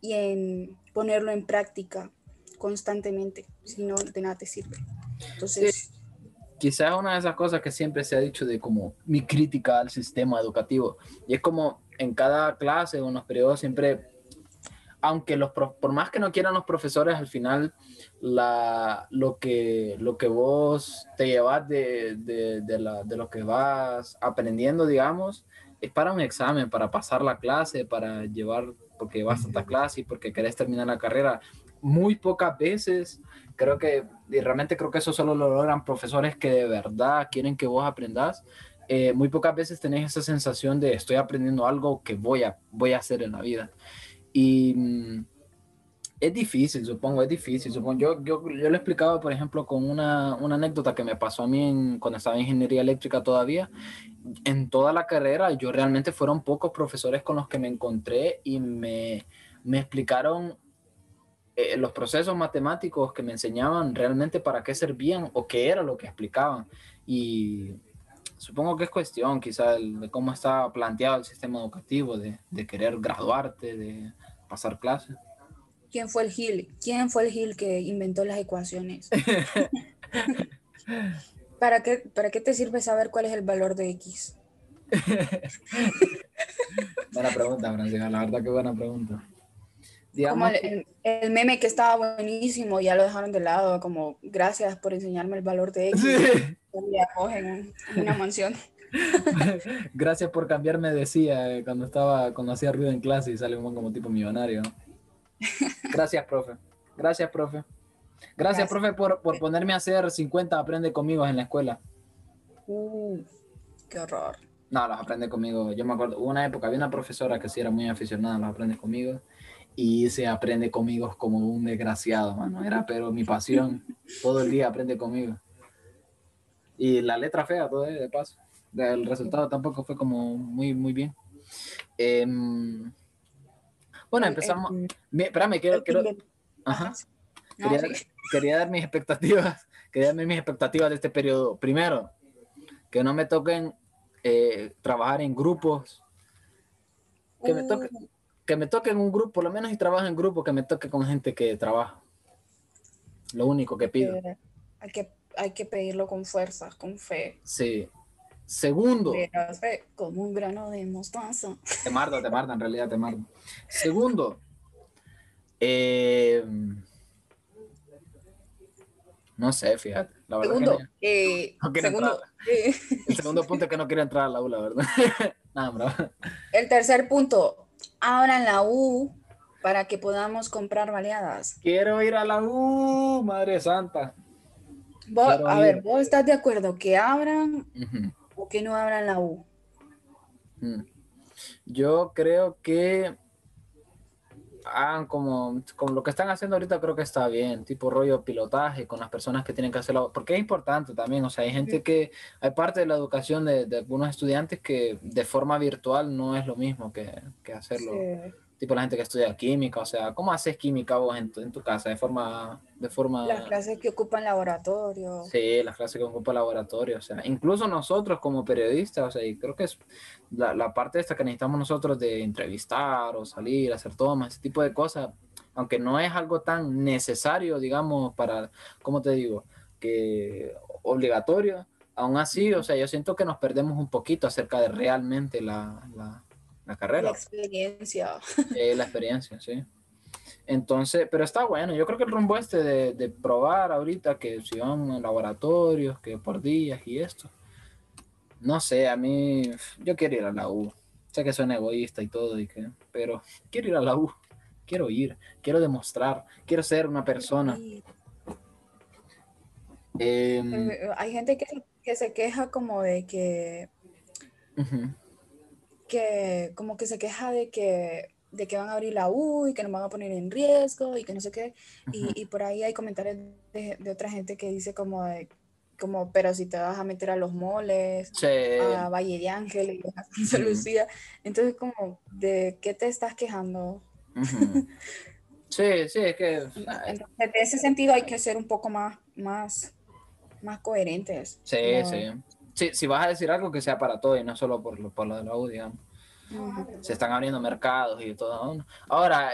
Speaker 2: y en ponerlo en práctica constantemente, si no, de nada te sirve. Entonces...
Speaker 1: Quizás una de esas cosas que siempre se ha dicho de como mi crítica al sistema educativo, y es como en cada clase o en los periodos siempre aunque los, por más que no quieran los profesores, al final la, lo, que, lo que vos te llevas de, de, de, la, de lo que vas aprendiendo, digamos, es para un examen, para pasar la clase, para llevar, porque vas a esta clase y porque querés terminar la carrera. Muy pocas veces, creo que, y realmente creo que eso solo lo logran profesores que de verdad quieren que vos aprendas. Eh, muy pocas veces tenés esa sensación de estoy aprendiendo algo que voy a, voy a hacer en la vida. Y mm, es difícil, supongo, es difícil. Supongo. Yo, yo, yo lo explicaba, por ejemplo, con una, una anécdota que me pasó a mí cuando estaba en ingeniería eléctrica todavía. En toda la carrera, yo realmente fueron pocos profesores con los que me encontré y me, me explicaron eh, los procesos matemáticos que me enseñaban realmente para qué servían o qué era lo que explicaban. Y supongo que es cuestión quizá de cómo está planteado el sistema educativo, de, de querer graduarte, de pasar clases.
Speaker 2: ¿Quién fue el Gil? ¿Quién fue el Gil que inventó las ecuaciones? ¿Para, qué, ¿Para qué te sirve saber cuál es el valor de X?
Speaker 1: buena pregunta, Francisca, la verdad que buena pregunta.
Speaker 2: Como el, el, meme que estaba buenísimo, ya lo dejaron de lado, como gracias por enseñarme el valor de X. en, una mansión.
Speaker 1: gracias por cambiarme, decía eh, cuando estaba, cuando hacía ruido en clase y sale un como tipo millonario. Gracias, profe. Gracias, profe. Gracias, profe, por, por, ponerme a hacer 50 aprende conmigo en la escuela.
Speaker 2: Uh, qué horror.
Speaker 1: No, los aprende conmigo. Yo me acuerdo, hubo una época, había una profesora que sí era muy aficionada a los aprende conmigo y se aprende conmigo como un desgraciado, mano. Era pero mi pasión. Todo el día aprende conmigo. Y la letra fea, todo de paso. El resultado tampoco fue como muy, muy bien. Em, bueno, empezamos. espérame, quiero. quiero ajá. Quería, dar mis expectativas. Quería dar mis expectativas de este periodo. Primero, que no me toquen eh, trabajar en grupos. Que me uh. Que me toque en un grupo, por lo menos si trabajo en grupo, que me toque con gente que trabaja. Lo único que pido.
Speaker 2: hay, que, hay que pedirlo con fuerza, con fe.
Speaker 1: Sí. Segundo.
Speaker 2: Como un grano de mostaza.
Speaker 1: Te marda, te marda, en realidad te marda. Segundo. Eh, no sé, fíjate. La verdad
Speaker 2: segundo, eh, segundo
Speaker 1: eh. El segundo punto es que no quiero entrar a la U, la verdad. Nada, bro.
Speaker 2: El tercer punto, abran la U para que podamos comprar baleadas.
Speaker 1: Quiero ir a la U, Madre Santa.
Speaker 2: a ver, ¿vos estás de acuerdo que abran o que no abran la U?
Speaker 1: Mm. Yo creo que hagan como, como lo que están haciendo ahorita creo que está bien, tipo rollo pilotaje con las personas que tienen que hacerlo, porque es importante también, o sea, hay gente que, hay parte de la educación de, de algunos estudiantes que de forma virtual no es lo mismo que, que hacerlo tipo la gente que estudia química, o sea, ¿cómo haces química vos en tu, en tu casa de forma, de forma...
Speaker 2: Las clases que ocupan laboratorio.
Speaker 1: Sí, las clases que ocupan laboratorio, o sea, incluso nosotros como periodistas, o sea, y creo que es la, la parte esta que necesitamos nosotros de entrevistar o salir, hacer tomas, ese tipo de cosas, aunque no es algo tan necesario, digamos, para, ¿cómo te digo? Que obligatorio, aún así, o sea, yo siento que nos perdemos un poquito acerca de realmente la, la la carrera.
Speaker 2: La experiencia.
Speaker 1: la experiencia, sí. Entonces, pero está bueno. Yo creo que el rumbo este de, de probar ahorita que si van a laboratorios, que por días y esto. No sé, a mí, yo quiero ir a la U. Sé que soy egoísta y todo, y que, pero quiero ir a la U. Quiero ir, quiero demostrar, quiero ser una persona.
Speaker 2: Em, eh, hay gente que, que, se queja como de que que como que se queja de que, de que van a abrir la U y que nos van a poner en riesgo y que no sé qué. y, y, por ahí hay comentarios de, de, otra gente que dice como, de, como, pero si te vas a meter a los moles, a Valle de Ángeles, a Santa Lucía, entonces como, ¿de qué te estás quejando?
Speaker 1: sí, sí, es que...
Speaker 2: Entonces, de ese sentido hay que ser un poco más, más, más coherentes.
Speaker 1: Sí, sí si, si vas a decir algo que sea para todo y no solo por lo, por lo de la U. Se están abriendo mercados y todo. Ahora,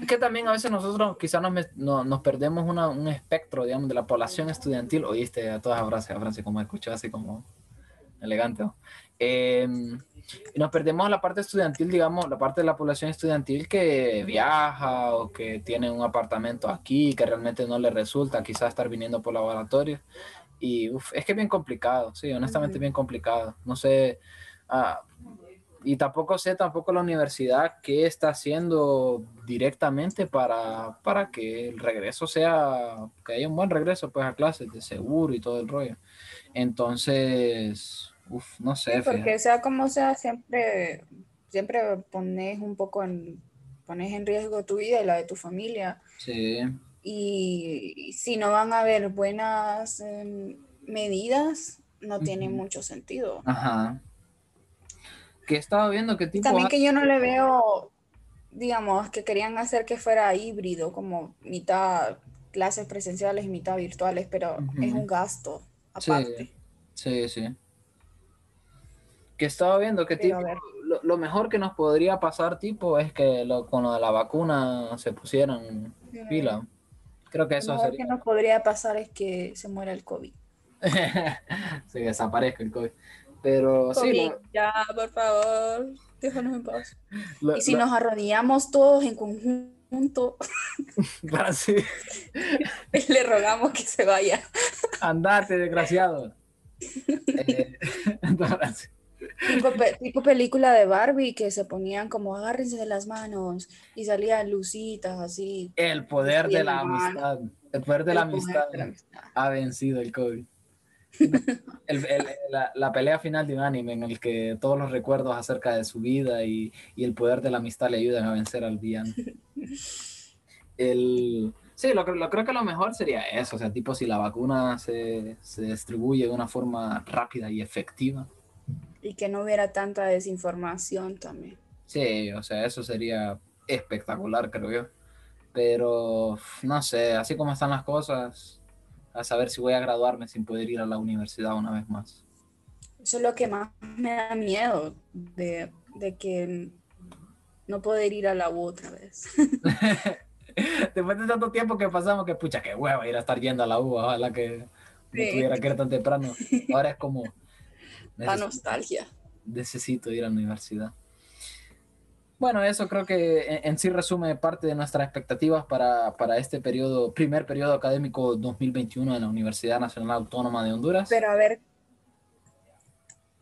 Speaker 1: es que también a veces nosotros quizás nos, nos perdemos una, un espectro, digamos, de la población estudiantil. Oíste a todas abrazos, abrazos, como escuché, así como elegante. Em, y nos perdemos la parte estudiantil, digamos, la parte de la población estudiantil que viaja o que tiene un apartamento aquí, que realmente no le resulta quizás estar viniendo por laboratorio. Y es que es bien complicado, sí, honestamente bien complicado. No sé, ah, y tampoco sé tampoco la universidad qué está haciendo directamente para, para que el regreso sea, que haya un buen regreso pues a clases de seguro y todo el rollo. Entonces, uf, no sé.
Speaker 2: porque sea como sea, siempre, siempre pones un poco en, pones en riesgo tu vida y la de tu familia.
Speaker 1: Sí
Speaker 2: y si no van a haber buenas em, medidas, no tiene mucho sentido.
Speaker 1: Ajá. Que estaba viendo que tipo...
Speaker 2: También que yo no le veo, digamos, que querían hacer que fuera híbrido, como mitad clases presenciales y mitad virtuales, pero es un gasto aparte.
Speaker 1: Sí, sí, Que estaba viendo que tipo, lo, mejor que nos podría pasar tipo es que lo, con lo de la vacuna se pusieran pila. Creo que eso
Speaker 2: Lo que nos podría pasar es que se muera el COVID.
Speaker 1: se desaparezca el COVID. Pero sí.
Speaker 2: Ya, por favor, déjanos en paz. y si nos arrodillamos todos en conjunto. Le rogamos que se vaya.
Speaker 1: Andate, desgraciado. eh,
Speaker 2: Tipo, película de Barbie que se ponían como agárrense de las manos y salían lucitas así.
Speaker 1: El poder de la amistad. El poder de, la, amistad ha vencido el COVID. la, pelea final de un anime en el que todos los recuerdos acerca de su vida y, el poder de la amistad le ayudan a vencer al villano. El, sí, lo, lo, creo que lo mejor sería eso, o sea, tipo si la vacuna se, se distribuye de una forma rápida y efectiva.
Speaker 2: Y que no hubiera tanta desinformación también.
Speaker 1: Sí, o sea, eso sería espectacular, creo yo. Pero, no sé, así como están las cosas, a saber si voy a graduarme sin poder ir a la universidad una vez más.
Speaker 2: Eso es lo que más me da miedo, de, de que no poder ir a la U otra vez.
Speaker 1: Después de tanto tiempo que pasamos, que pucha, qué hueva ir a estar yendo a la U, ojalá que no tuviera que ir tan temprano. Ahora es como...
Speaker 2: La nostalgia.
Speaker 1: Necesito ir a la universidad. Bueno, eso creo que en, sí resume parte de nuestras expectativas para, para, este periodo, primer periodo académico 2021 de la Universidad Nacional Autónoma de Honduras.
Speaker 2: Pero a ver,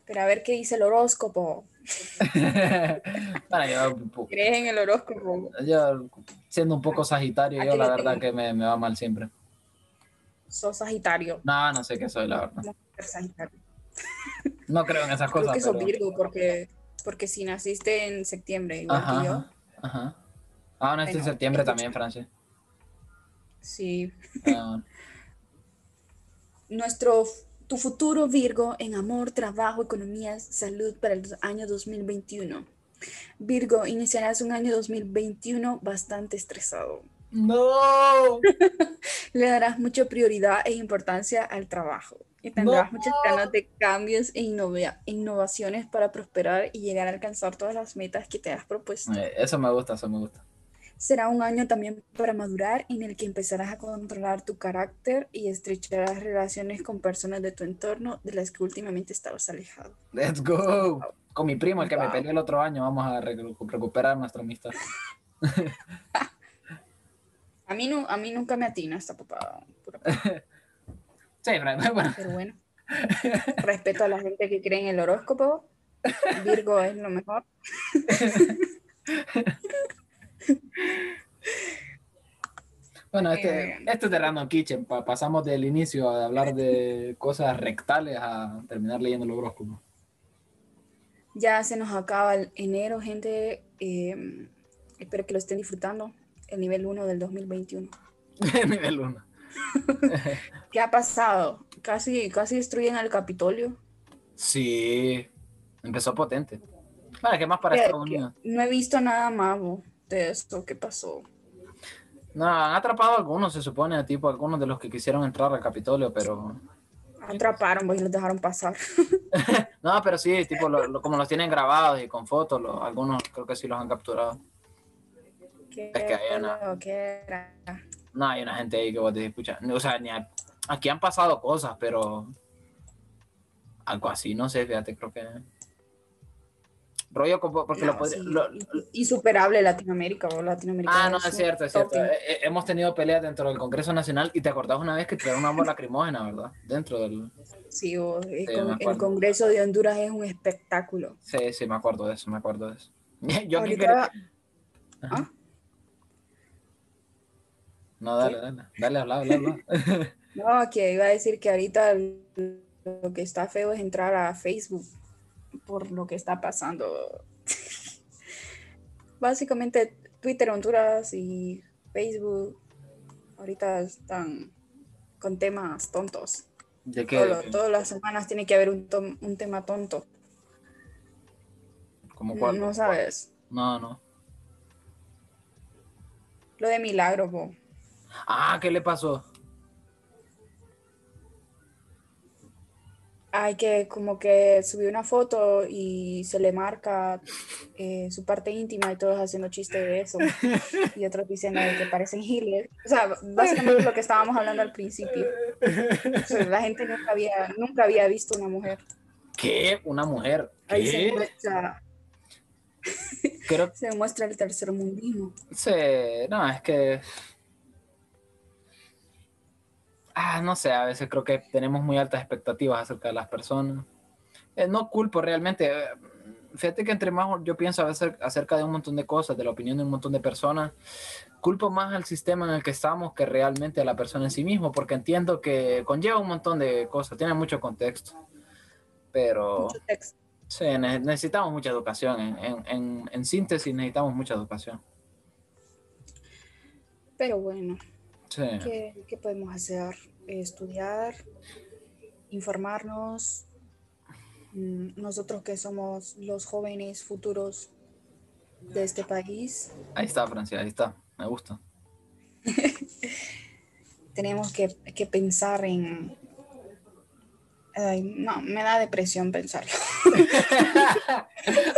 Speaker 2: pero a ver qué dice el horóscopo. ¿Crees en el horóscopo?
Speaker 1: Yo, siendo un poco sagitario, yo la verdad que me, me, va mal siempre.
Speaker 2: ¿Sos sagitario?
Speaker 1: No, no sé qué soy, la verdad. No creo en esas cosas.
Speaker 2: Creo que sos Virgo, porque porque si naciste en septiembre, igual que yo.
Speaker 1: Ajá. Ah, naciste en septiembre también, Francia.
Speaker 2: Sí. Ah, Nuestro, tu futuro Virgo en amor, trabajo, economía, salud para el año 2021. Virgo, iniciarás un año 2021 bastante estresado.
Speaker 1: No.
Speaker 2: Le darás mucha prioridad e importancia al trabajo y tendrás muchas ganas de cambios e innovaciones para prosperar y llegar a alcanzar todas las metas que te has propuesto.
Speaker 1: Eh, eso me gusta, eso me gusta.
Speaker 2: Será un año también para madurar en el que empezarás a controlar tu carácter y estrecharás relaciones con personas de tu entorno de las que últimamente estabas alejado.
Speaker 1: Let's go. Con mi primo, el que me peleó el otro año, vamos a recuperar nuestra amistad.
Speaker 2: a, mí no, a mí nunca me atina esta papada.
Speaker 1: Sí,
Speaker 2: bueno. Pero bueno. Respeto a la gente que cree en el horóscopo. Virgo es lo mejor.
Speaker 1: Bueno, este, eh, esto es de Random Kitchen. pasamos del inicio a hablar de cosas rectales a terminar leyendo el horóscopo.
Speaker 2: Ya se nos acaba el enero, gente. Eh, espero que lo estén disfrutando. El nivel 1 del 2021.
Speaker 1: el nivel 1.
Speaker 2: ¿Qué ha pasado? Casi, casi destruyen el Capitolio.
Speaker 1: Sí, empezó potente. Vale, ¿qué más para Estados Unidos?
Speaker 2: No he visto nada más de esto ¿Qué pasó.
Speaker 1: No, han atrapado a algunos, se supone, tipo algunos de los que quisieron entrar al Capitolio, pero...
Speaker 2: Atraparon, pues, y los dejaron pasar.
Speaker 1: no, pero sí, tipo, como los tienen grabados y con fotos, algunos creo que sí los han capturado.
Speaker 2: ¿Qué es que hay ¿Qué era?
Speaker 1: No, hay una gente ahí que vos te escuchas. O sea, ni aquí han pasado cosas, pero algo así, no sé, fíjate, creo que rollo porque lo, podría,
Speaker 2: insuperable Latinoamérica o Latinoamérica
Speaker 1: ah no es cierto es cierto. eh, eh, hemos tenido peleas dentro del Congreso Nacional y te acordás una vez que tiraron una bomba lacrimógena verdad dentro del
Speaker 2: sí, el, Congreso de Honduras es un espectáculo.
Speaker 1: Sí sí me acuerdo de eso me acuerdo de eso. Yo
Speaker 2: Ahorita... ¿Ah?
Speaker 1: No, dale, dale, dale, habla, habla, habla.
Speaker 2: No, que iba a decir que ahorita lo que está feo es entrar a Facebook por lo que está pasando. Básicamente Twitter, Honduras y Facebook ahorita están con temas tontos.
Speaker 1: ¿De qué?
Speaker 2: todas las semanas tiene que haber un, un tema tonto.
Speaker 1: ¿Cómo cuál?
Speaker 2: No, sabes.
Speaker 1: No, no.
Speaker 2: Lo de Milagro, bo.
Speaker 1: Ah, ¿qué le pasó?
Speaker 2: Hay que como que subió una foto y se le marca eh, su parte íntima y todos haciendo chiste de eso. Y otros diciendo que parecen giles. O sea, básicamente lo que estábamos hablando al principio. la gente nunca había, nunca había visto una mujer.
Speaker 1: ¿Qué? ¿Una mujer? ¿Qué? Ahí
Speaker 2: se muestra, se muestra el tercer mundismo.
Speaker 1: Sí, no, es que Ah, no sé, a veces creo que tenemos muy altas expectativas acerca de las personas. Eh, no culpo realmente. Fíjate que entre más yo pienso acerca de un montón de cosas, de la opinión de un montón de personas, culpo más al sistema en el que estamos que realmente a la persona en sí mismo, porque entiendo que conlleva un montón de cosas, tiene mucho contexto. Pero sí, necesitamos mucha educación. En, en, en, síntesis, necesitamos mucha educación.
Speaker 2: Pero bueno, ¿qué, ¿qué podemos hacer? Estudiar, informarnos, mm, nosotros que somos los jóvenes futuros de este país.
Speaker 1: Ahí está, Francia, ahí está, me gusta.
Speaker 2: Tenemos que, que, pensar en... no, me da depresión pensarlo.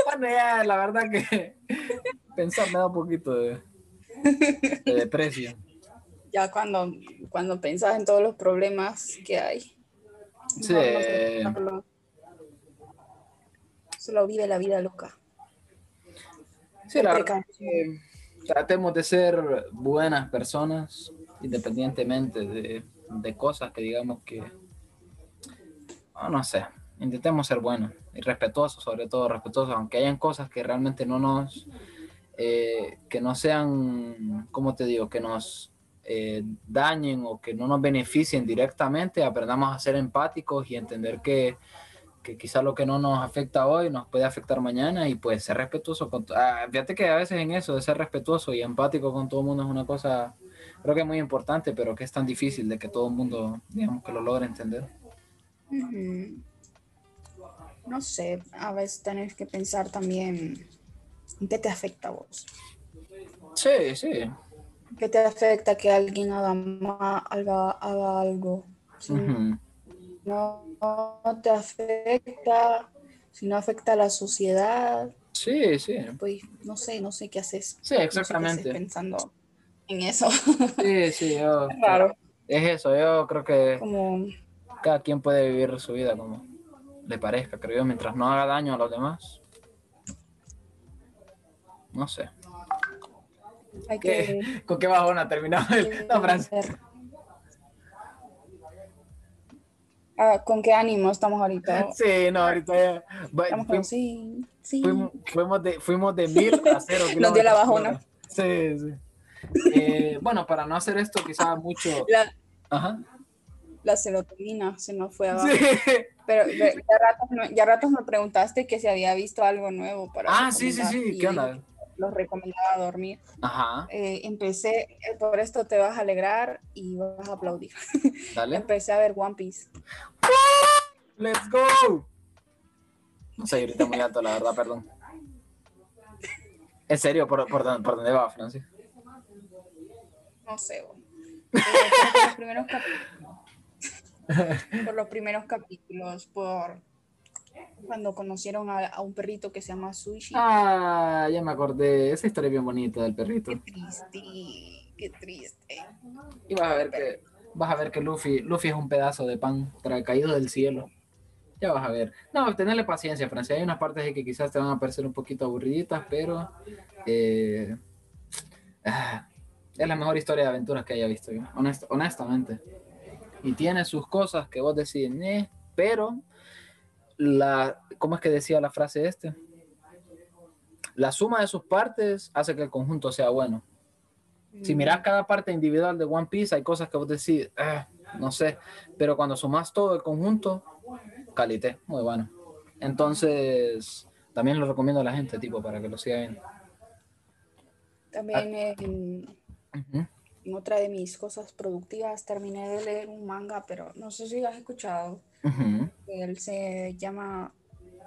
Speaker 1: bueno, ya, la verdad que pensar me da un poquito de, de depresión.
Speaker 2: Ya cuando, cuando pensás en todos los problemas que hay. Sí. Solo vive la vida loca.
Speaker 1: Sí, la verdad tratemos de ser buenas personas, independientemente de, de cosas que digamos que, no sé, intentemos ser buenos y respetuosos, sobre todo respetuosos, aunque hayan cosas que realmente no nos, eh, que no sean, ¿cómo te digo? Que nos eh, dañen o que no nos beneficien directamente, aprendamos a ser empáticos y entender que, que quizá lo que no nos afecta hoy nos puede afectar mañana y pues ser respetuoso con ah, fíjate que a veces en eso de ser respetuoso y empático con todo el mundo es una cosa creo que es muy importante pero que es tan difícil de que todo el mundo digamos que lo logre entender.
Speaker 2: No sé a veces tenés que pensar también en qué te afecta a vos.
Speaker 1: Sí sí
Speaker 2: ¿Qué te afecta que alguien haga, haga, algo? Si no, te afecta, si no afecta a la sociedad.
Speaker 1: Sí, sí.
Speaker 2: Pues no sé, no sé qué haces.
Speaker 1: Sí, exactamente.
Speaker 2: pensando en eso.
Speaker 1: Sí, sí, yo. Es raro. Es eso, yo creo que como... cada quien puede vivir su vida como le parezca, creo yo, mientras no haga daño a los demás. No sé. ¿Con qué bajona terminamos el... No,
Speaker 2: ah, ¿Con qué ánimo estamos ahorita?
Speaker 1: Sí, no, ahorita ya.
Speaker 2: Estamos sí, sí.
Speaker 1: Fuimos, de, fuimos de mil a cero.
Speaker 2: Nos dio la bajona.
Speaker 1: Sí, sí. Eh, bueno, para no hacer esto quizás mucho...
Speaker 2: La, Ajá. la serotonina se nos fue abajo. Sí. Pero ya ratos, me preguntaste que si había visto algo nuevo para...
Speaker 1: Ah, sí, sí, sí. ¿Qué onda?
Speaker 2: Los recomendaba dormir. Eh, empecé, eh, por esto te vas a alegrar y vas a aplaudir. Dale. empecé a ver One Piece.
Speaker 1: ¡Let's go! No sé, ahorita muy alto, la verdad, perdón. ¿En serio? ¿Por, por, por dónde va, Francis?
Speaker 2: No sé, eh, por los primeros capítulos. por los primeros capítulos, por cuando conocieron a, un perrito que se llama Sushi.
Speaker 1: Ah, ya me acordé. Esa historia es bien bonita del perrito.
Speaker 2: Qué triste, qué triste.
Speaker 1: Y vas a ver que, vas a ver que Luffy, Luffy es un pedazo de pan caído del cielo. Ya vas a ver. No, tenerle paciencia, Francia. Hay unas partes de que quizás te van a parecer un poquito aburriditas, pero eh, ah, es la mejor historia de aventuras que haya visto yo, honestamente. Y tiene sus cosas que vos decís, eh, pero la, ¿cómo es que decía la frase este? La suma de sus partes hace que el conjunto sea bueno. Si miras cada parte individual de One Piece, hay cosas que vos decís, ah, no sé, pero cuando sumas todo el conjunto, calité, muy bueno. Entonces, también lo recomiendo a la gente, tipo, para que lo siga viendo.
Speaker 2: También en, otra de mis cosas productivas terminé de leer un manga, pero no sé si has escuchado. Él se llama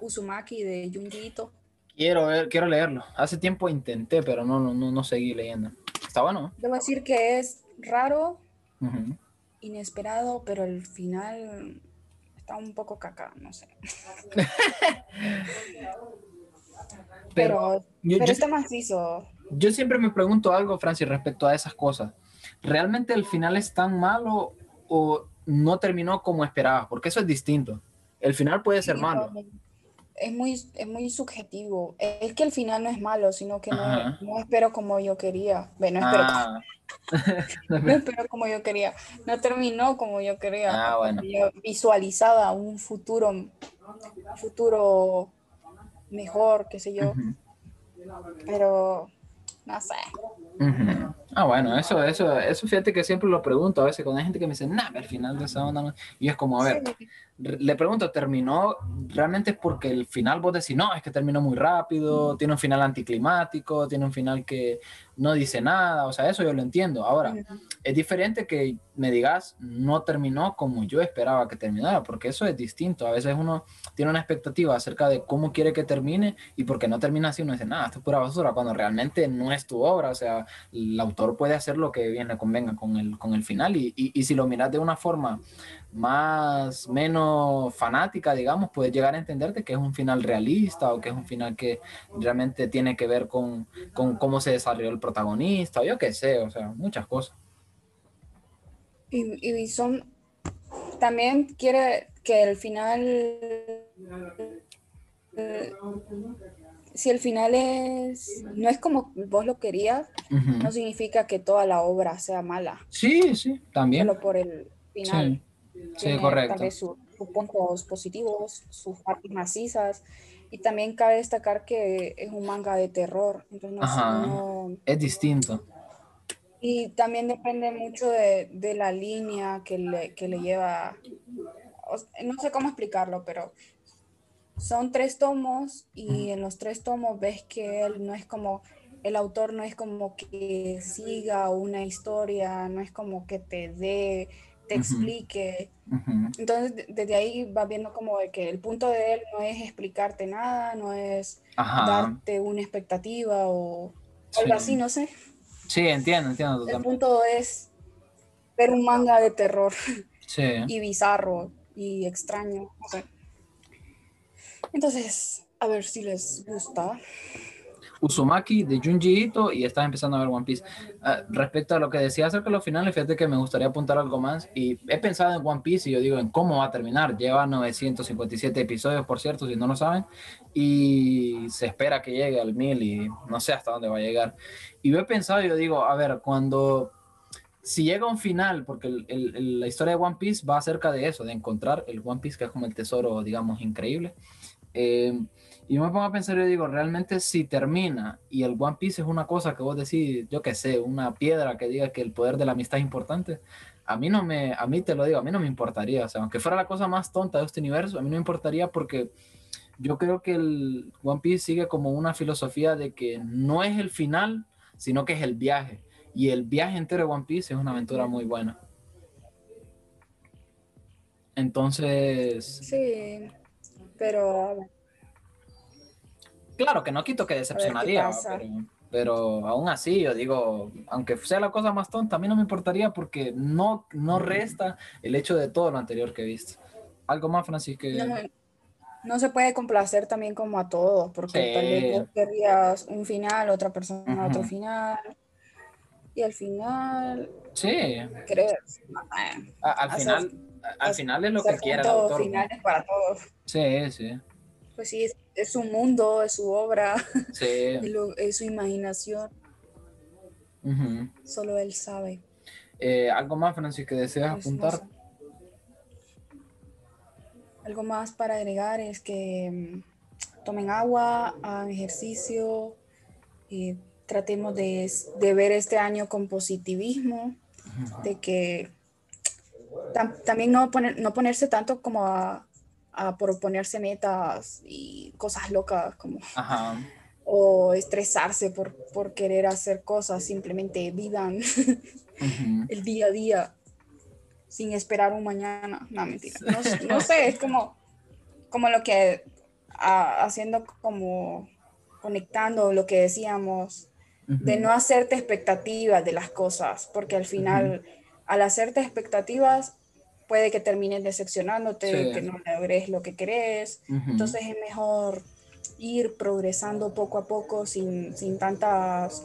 Speaker 2: Uzumaki de Junjiito.
Speaker 1: Quiero ver, quiero leerlo. Hace tiempo intenté, pero no, no, no, seguí leyendo. Está bueno.
Speaker 2: Debo decir que es raro, inesperado, pero el final está un poco caca, no sé. pero, pero, está macizo.
Speaker 1: Yo siempre me pregunto algo, Francis, respecto a esas cosas. ¿Realmente el final es tan malo o no terminó como esperaba, porque eso es distinto. El final puede ser malo.
Speaker 2: Es muy, es muy subjetivo. Es que el final no es malo, sino que no, espero como yo quería. Bueno, espero, ah. no espero como yo quería. No terminó como yo quería.
Speaker 1: Ah, bueno.
Speaker 2: Yo visualizaba un futuro futuro mejor, qué sé yo. Pero no sé.
Speaker 1: Ah, bueno, eso, eso, eso fíjate que siempre lo pregunto a veces cuando hay gente que me dice, nah, al final de esa onda, y es como, a ver, le pregunto, ¿terminó realmente es porque el final vos decís, no, es que terminó muy rápido, tiene un final anticlimático, tiene un final que no dice nada, o sea, eso yo lo entiendo. Ahora, es diferente que me digas, no terminó como yo esperaba que terminara, porque eso es distinto. A veces uno tiene una expectativa acerca de cómo quiere que termine y porque no termina así, uno dice, nada, esto es pura basura, cuando realmente no es tu obra, o sea, el autor puede hacer lo que bien le convenga con el, con el final y, y, y si lo miras de una forma más, menos fanática, digamos, puedes llegar a entenderte que es un final realista o que es un final que realmente tiene que ver con, con cómo se desarrolló el protagonista, yo qué sé, o sea, muchas cosas.
Speaker 2: Y, y son, también quiere que el final, si el final es, no es como vos lo querías, uh -huh. no significa que toda la obra sea mala.
Speaker 1: Sí, sí, también.
Speaker 2: Solo por el final.
Speaker 1: Sí. Sí, correcto.
Speaker 2: Tal sus, sus puntos positivos, sus partes macizas. Y también cabe destacar que es un manga de terror. Entonces no,
Speaker 1: Ajá.
Speaker 2: no-
Speaker 1: Es distinto.
Speaker 2: y también depende mucho de, de la línea que le, que le lleva. o s- no sé cómo explicarlo, pero son tres tomos y en los tres tomos ves que él no es como, el autor no es como que siga una historia, no es como que te dé, te explique. Entonces, de- desde ahí vas viendo como de que el punto de él no es explicarte nada, no es
Speaker 1: Ajá.
Speaker 2: darte una expectativa o algo
Speaker 1: Sí.
Speaker 2: así, no sé.
Speaker 1: Sí, entiendo, entiendo
Speaker 2: El
Speaker 1: totalmente.
Speaker 2: punto es ver un manga de terror
Speaker 1: Sí.
Speaker 2: y bizarro y extraño, no sé. Entonces, a ver si les gusta.
Speaker 1: Uzumaki de Junji Ito y estás empezando a ver One Piece. Ah, respecto a lo que decía acerca de los finales, fíjate que me gustaría apuntar algo más y he pensado en One Piece y yo digo en cómo va a terminar. Lleva 957 episodios, por cierto, si no lo saben, y se espera que llegue al 1000 y no sé hasta dónde va a llegar. Y yo he pensado, yo digo, a ver, cuando si llega un final, porque la historia de One Piece va acerca de eso, de encontrar el One Piece, que es como el tesoro, digamos, increíble. Eh, y yo me pongo a pensar, yo digo, realmente si termina y el One Piece es una cosa que vos decís, yo qué sé, una piedra que diga que el poder de la amistad es importante, a mí no me, a mí te lo digo, a mí no me importaría, o sea, aunque fuera la cosa más tonta de este universo, a mí no me importaría porque yo creo que el One Piece sigue como una filosofía de que no es el final, sino que es el viaje. Y el viaje entero de One Piece es una aventura muy buena. Entonces,
Speaker 2: Sí, pero
Speaker 1: Claro, que no quito que decepcionaría, pero, pero aún así, yo digo, aunque sea la cosa más tonta, a mí no me importaría porque no, no resta el hecho de todo lo anterior que he visto. Algo más, Francis, que...
Speaker 2: no, no se puede complacer también como a todos, porque
Speaker 1: Sí.
Speaker 2: tal vez vos querrías un final, otra persona otro final, y al final,
Speaker 1: Sí,
Speaker 2: crees,
Speaker 1: a- al final, al final es lo que quiere el autor.
Speaker 2: finales para todos.
Speaker 1: Sí, sí,
Speaker 2: Pues sí, es, su mundo, es su obra, es,
Speaker 1: sí.
Speaker 2: lo- es su imaginación, solo él sabe.
Speaker 1: Eh, ¿Algo más, Francis, que deseas
Speaker 2: Pues,
Speaker 1: apuntar?
Speaker 2: Algo más para agregar es que mm, tomen agua, hagan ejercicio, y tratemos de, de ver este año con positivismo, de que tam- también no, poner, no ponerse tanto como a, a proponerse metas y cosas locas como
Speaker 1: Ajá.
Speaker 2: o estresarse por, por querer hacer cosas, simplemente vivan el día a día sin esperar un mañana. No, mentira. No, sé, es como, como lo que, ah, haciendo como, conectando lo que decíamos, de no hacerte expectativas de las cosas, porque al final, al hacerte expectativas, puede que termines decepcionándote,
Speaker 1: Sí.
Speaker 2: que no logres lo que querés.
Speaker 1: Ujú.
Speaker 2: Entonces es mejor ir progresando poco a poco sin, sin tantas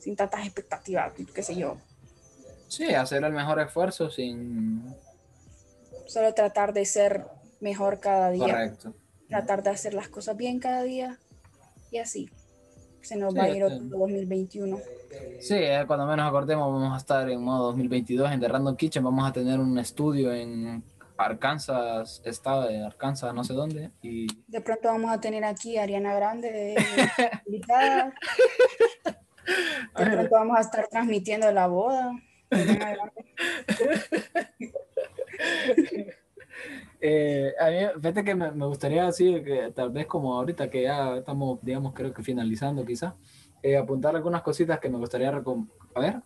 Speaker 2: sin tantas expectativas, qué sé yo.
Speaker 1: Sí, hacer el mejor esfuerzo sin...
Speaker 2: Solo tratar de ser mejor cada día,
Speaker 1: Correcto.
Speaker 2: tratar de hacer las cosas bien cada día y así. Se nos
Speaker 1: Sí,
Speaker 2: va a ir otro 2021.
Speaker 1: Sí, cuando menos acordemos vamos a estar en modo 2022 en The Random Kitchen, vamos a tener un estudio en Arkansas, estado de Arkansas, no sé dónde. Y...
Speaker 2: De pronto vamos a tener aquí a Ariana Grande invitada. De pronto vamos a estar transmitiendo la boda.
Speaker 1: Eh, a mí, fíjate que me, gustaría decir que tal vez como ahorita que ya estamos, digamos, creo que finalizando quizás, eh, apuntar algunas cositas que me gustaría, a ver,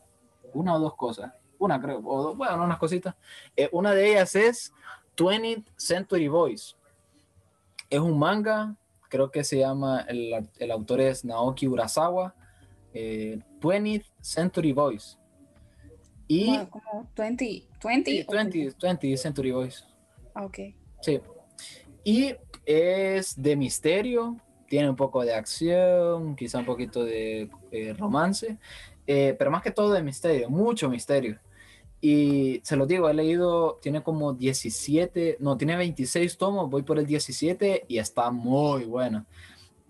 Speaker 1: una o dos cosas, una creo, o dos, bueno, unas cositas. Eh, una de ellas es 20th Century Boys. Es un manga, creo que se llama, el, el autor es Naoki Urasawa, 20th Century Boys. Y...
Speaker 2: Como 20, 20,
Speaker 1: 20, 20 Century Boys.
Speaker 2: Ah, ok.
Speaker 1: Sí. Y es de misterio, tiene un poco de acción, quizá un poquito de eh, romance, eh, pero más que todo de misterio, mucho misterio. Y se lo digo, he leído, tiene como 17, no, tiene 26 tomos, voy por el 17 y está muy bueno.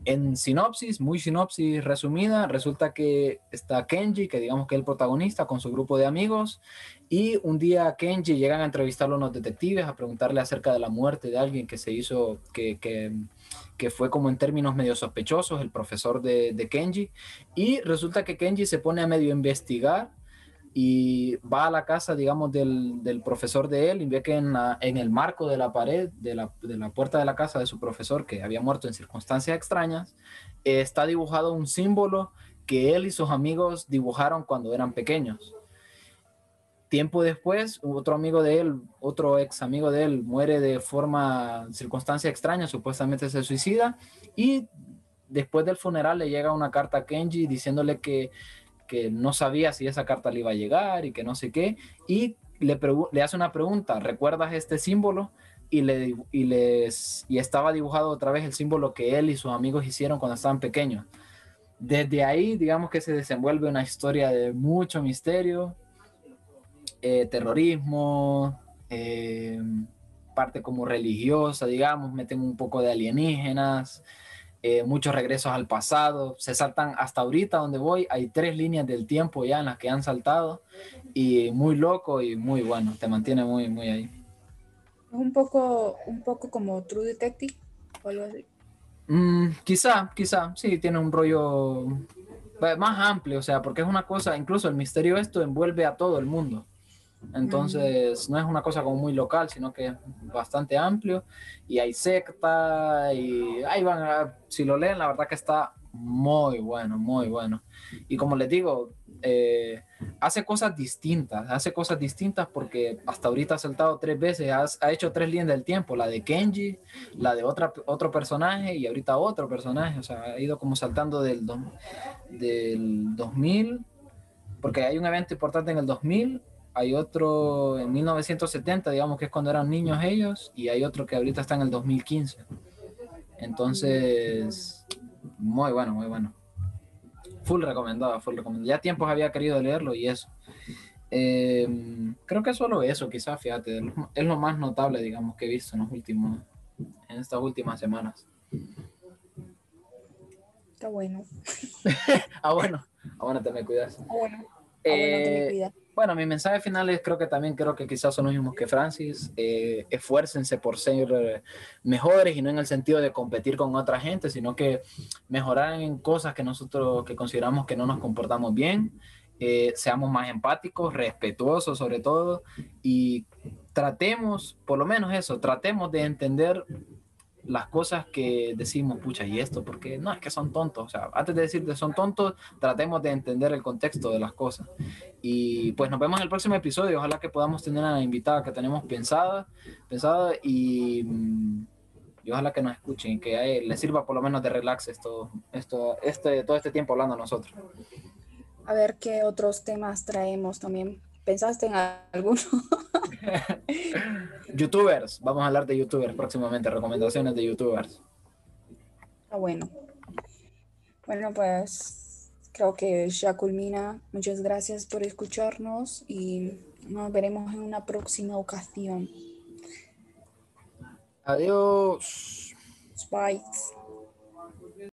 Speaker 1: En sinopsis, muy sinopsis resumida, resulta que está Kenji, que digamos que es el protagonista, con su grupo de amigos, y un día Kenji llegan a entrevistarlo a unos detectives, a preguntarle acerca de la muerte de alguien que se hizo, que, que, que fue como en términos medio sospechosos, el profesor de, de Kenji, y resulta que Kenji se pone a medio investigar y va a la casa, digamos, del, del, profesor de él y ve que en, en el marco de la pared, de la, de la, puerta de la casa de su profesor, que había muerto en circunstancias extrañas, está dibujado un símbolo que él y sus amigos dibujaron cuando eran pequeños. Tiempo después, otro amigo de él, otro ex amigo de él, muere de forma, circunstancia extraña, supuestamente se suicida, y después del funeral le llega una carta a Kenji diciéndole que que no sabía si esa carta le iba a llegar y que no sé qué, y le, le hace una pregunta, ¿recuerdas este símbolo? Y, le, y, les, y estaba dibujado otra vez el símbolo que él y sus amigos hicieron cuando estaban pequeños. Desde ahí, digamos que se desenvuelve una historia de mucho misterio, eh, terrorismo, eh, parte como religiosa, digamos, meten un poco de alienígenas, eh, muchos regresos al pasado, se saltan hasta ahorita donde voy, hay tres líneas del tiempo ya en las que han saltado y muy loco y muy bueno, te mantiene muy, muy ahí.
Speaker 2: Es un poco, un poco como True Detective o algo así.
Speaker 1: Mm, quizá, quizá, sí, tiene un rollo más amplio, o sea, porque es una cosa, incluso el misterio esto envuelve a todo el mundo. Entonces, no es una cosa como muy local, sino que es bastante amplio. Y hay secta, y ahí van a, si lo leen, la verdad que está muy bueno, muy bueno. Y como les digo, eh, hace cosas distintas, hace cosas distintas porque hasta ahorita ha saltado tres veces, ha, hecho tres líneas del tiempo, la de Kenji, la de otra, otro personaje y ahorita otro personaje, o sea, ha ido como saltando del, del 2000, porque hay un evento importante en el 2000 hay otro en 1970, digamos que es cuando eran niños ellos, y hay otro que ahorita está en el 2015. Entonces, muy bueno, muy bueno. Full recomendado, full recomendado. Ya tiempos había querido leerlo y eso. Eh, creo que solo eso, quizás, fíjate, es lo más notable, digamos, que he visto en los últimos, en estas últimas semanas.
Speaker 2: Está bueno.
Speaker 1: ah, bueno. Ah, bueno, te me cuidas.
Speaker 2: Ah, bueno. Ah, bueno, te me
Speaker 1: eh, cuidas. Bueno, mi mensaje final es creo que también creo que quizás son los mismos que Francis. Eh, esfuércense por ser eh, mejores y no en el sentido de competir con otra gente, sino que mejorar en cosas que nosotros que consideramos que no nos comportamos bien. Eh, seamos más empáticos, respetuosos sobre todo y tratemos, por lo menos eso, tratemos de entender las cosas que decimos, pucha, y esto, porque no es que son tontos, o sea, antes de decir que son tontos, tratemos de entender el contexto de las cosas. Y pues nos vemos en el próximo episodio, ojalá que podamos tener a la invitada que tenemos pensada, pensada y, y ojalá que nos escuchen, que les sirva por lo menos de relax esto, esto, este, todo este tiempo hablando a nosotros.
Speaker 2: A ver qué otros temas traemos también. ¿Pensaste en alguno?
Speaker 1: youtubers, vamos a hablar de youtubers próximamente, recomendaciones de youtubers.
Speaker 2: Ah, bueno. Bueno, pues creo que ya culmina. Muchas gracias por escucharnos y nos veremos en una próxima ocasión.
Speaker 1: Adiós.
Speaker 2: Bye.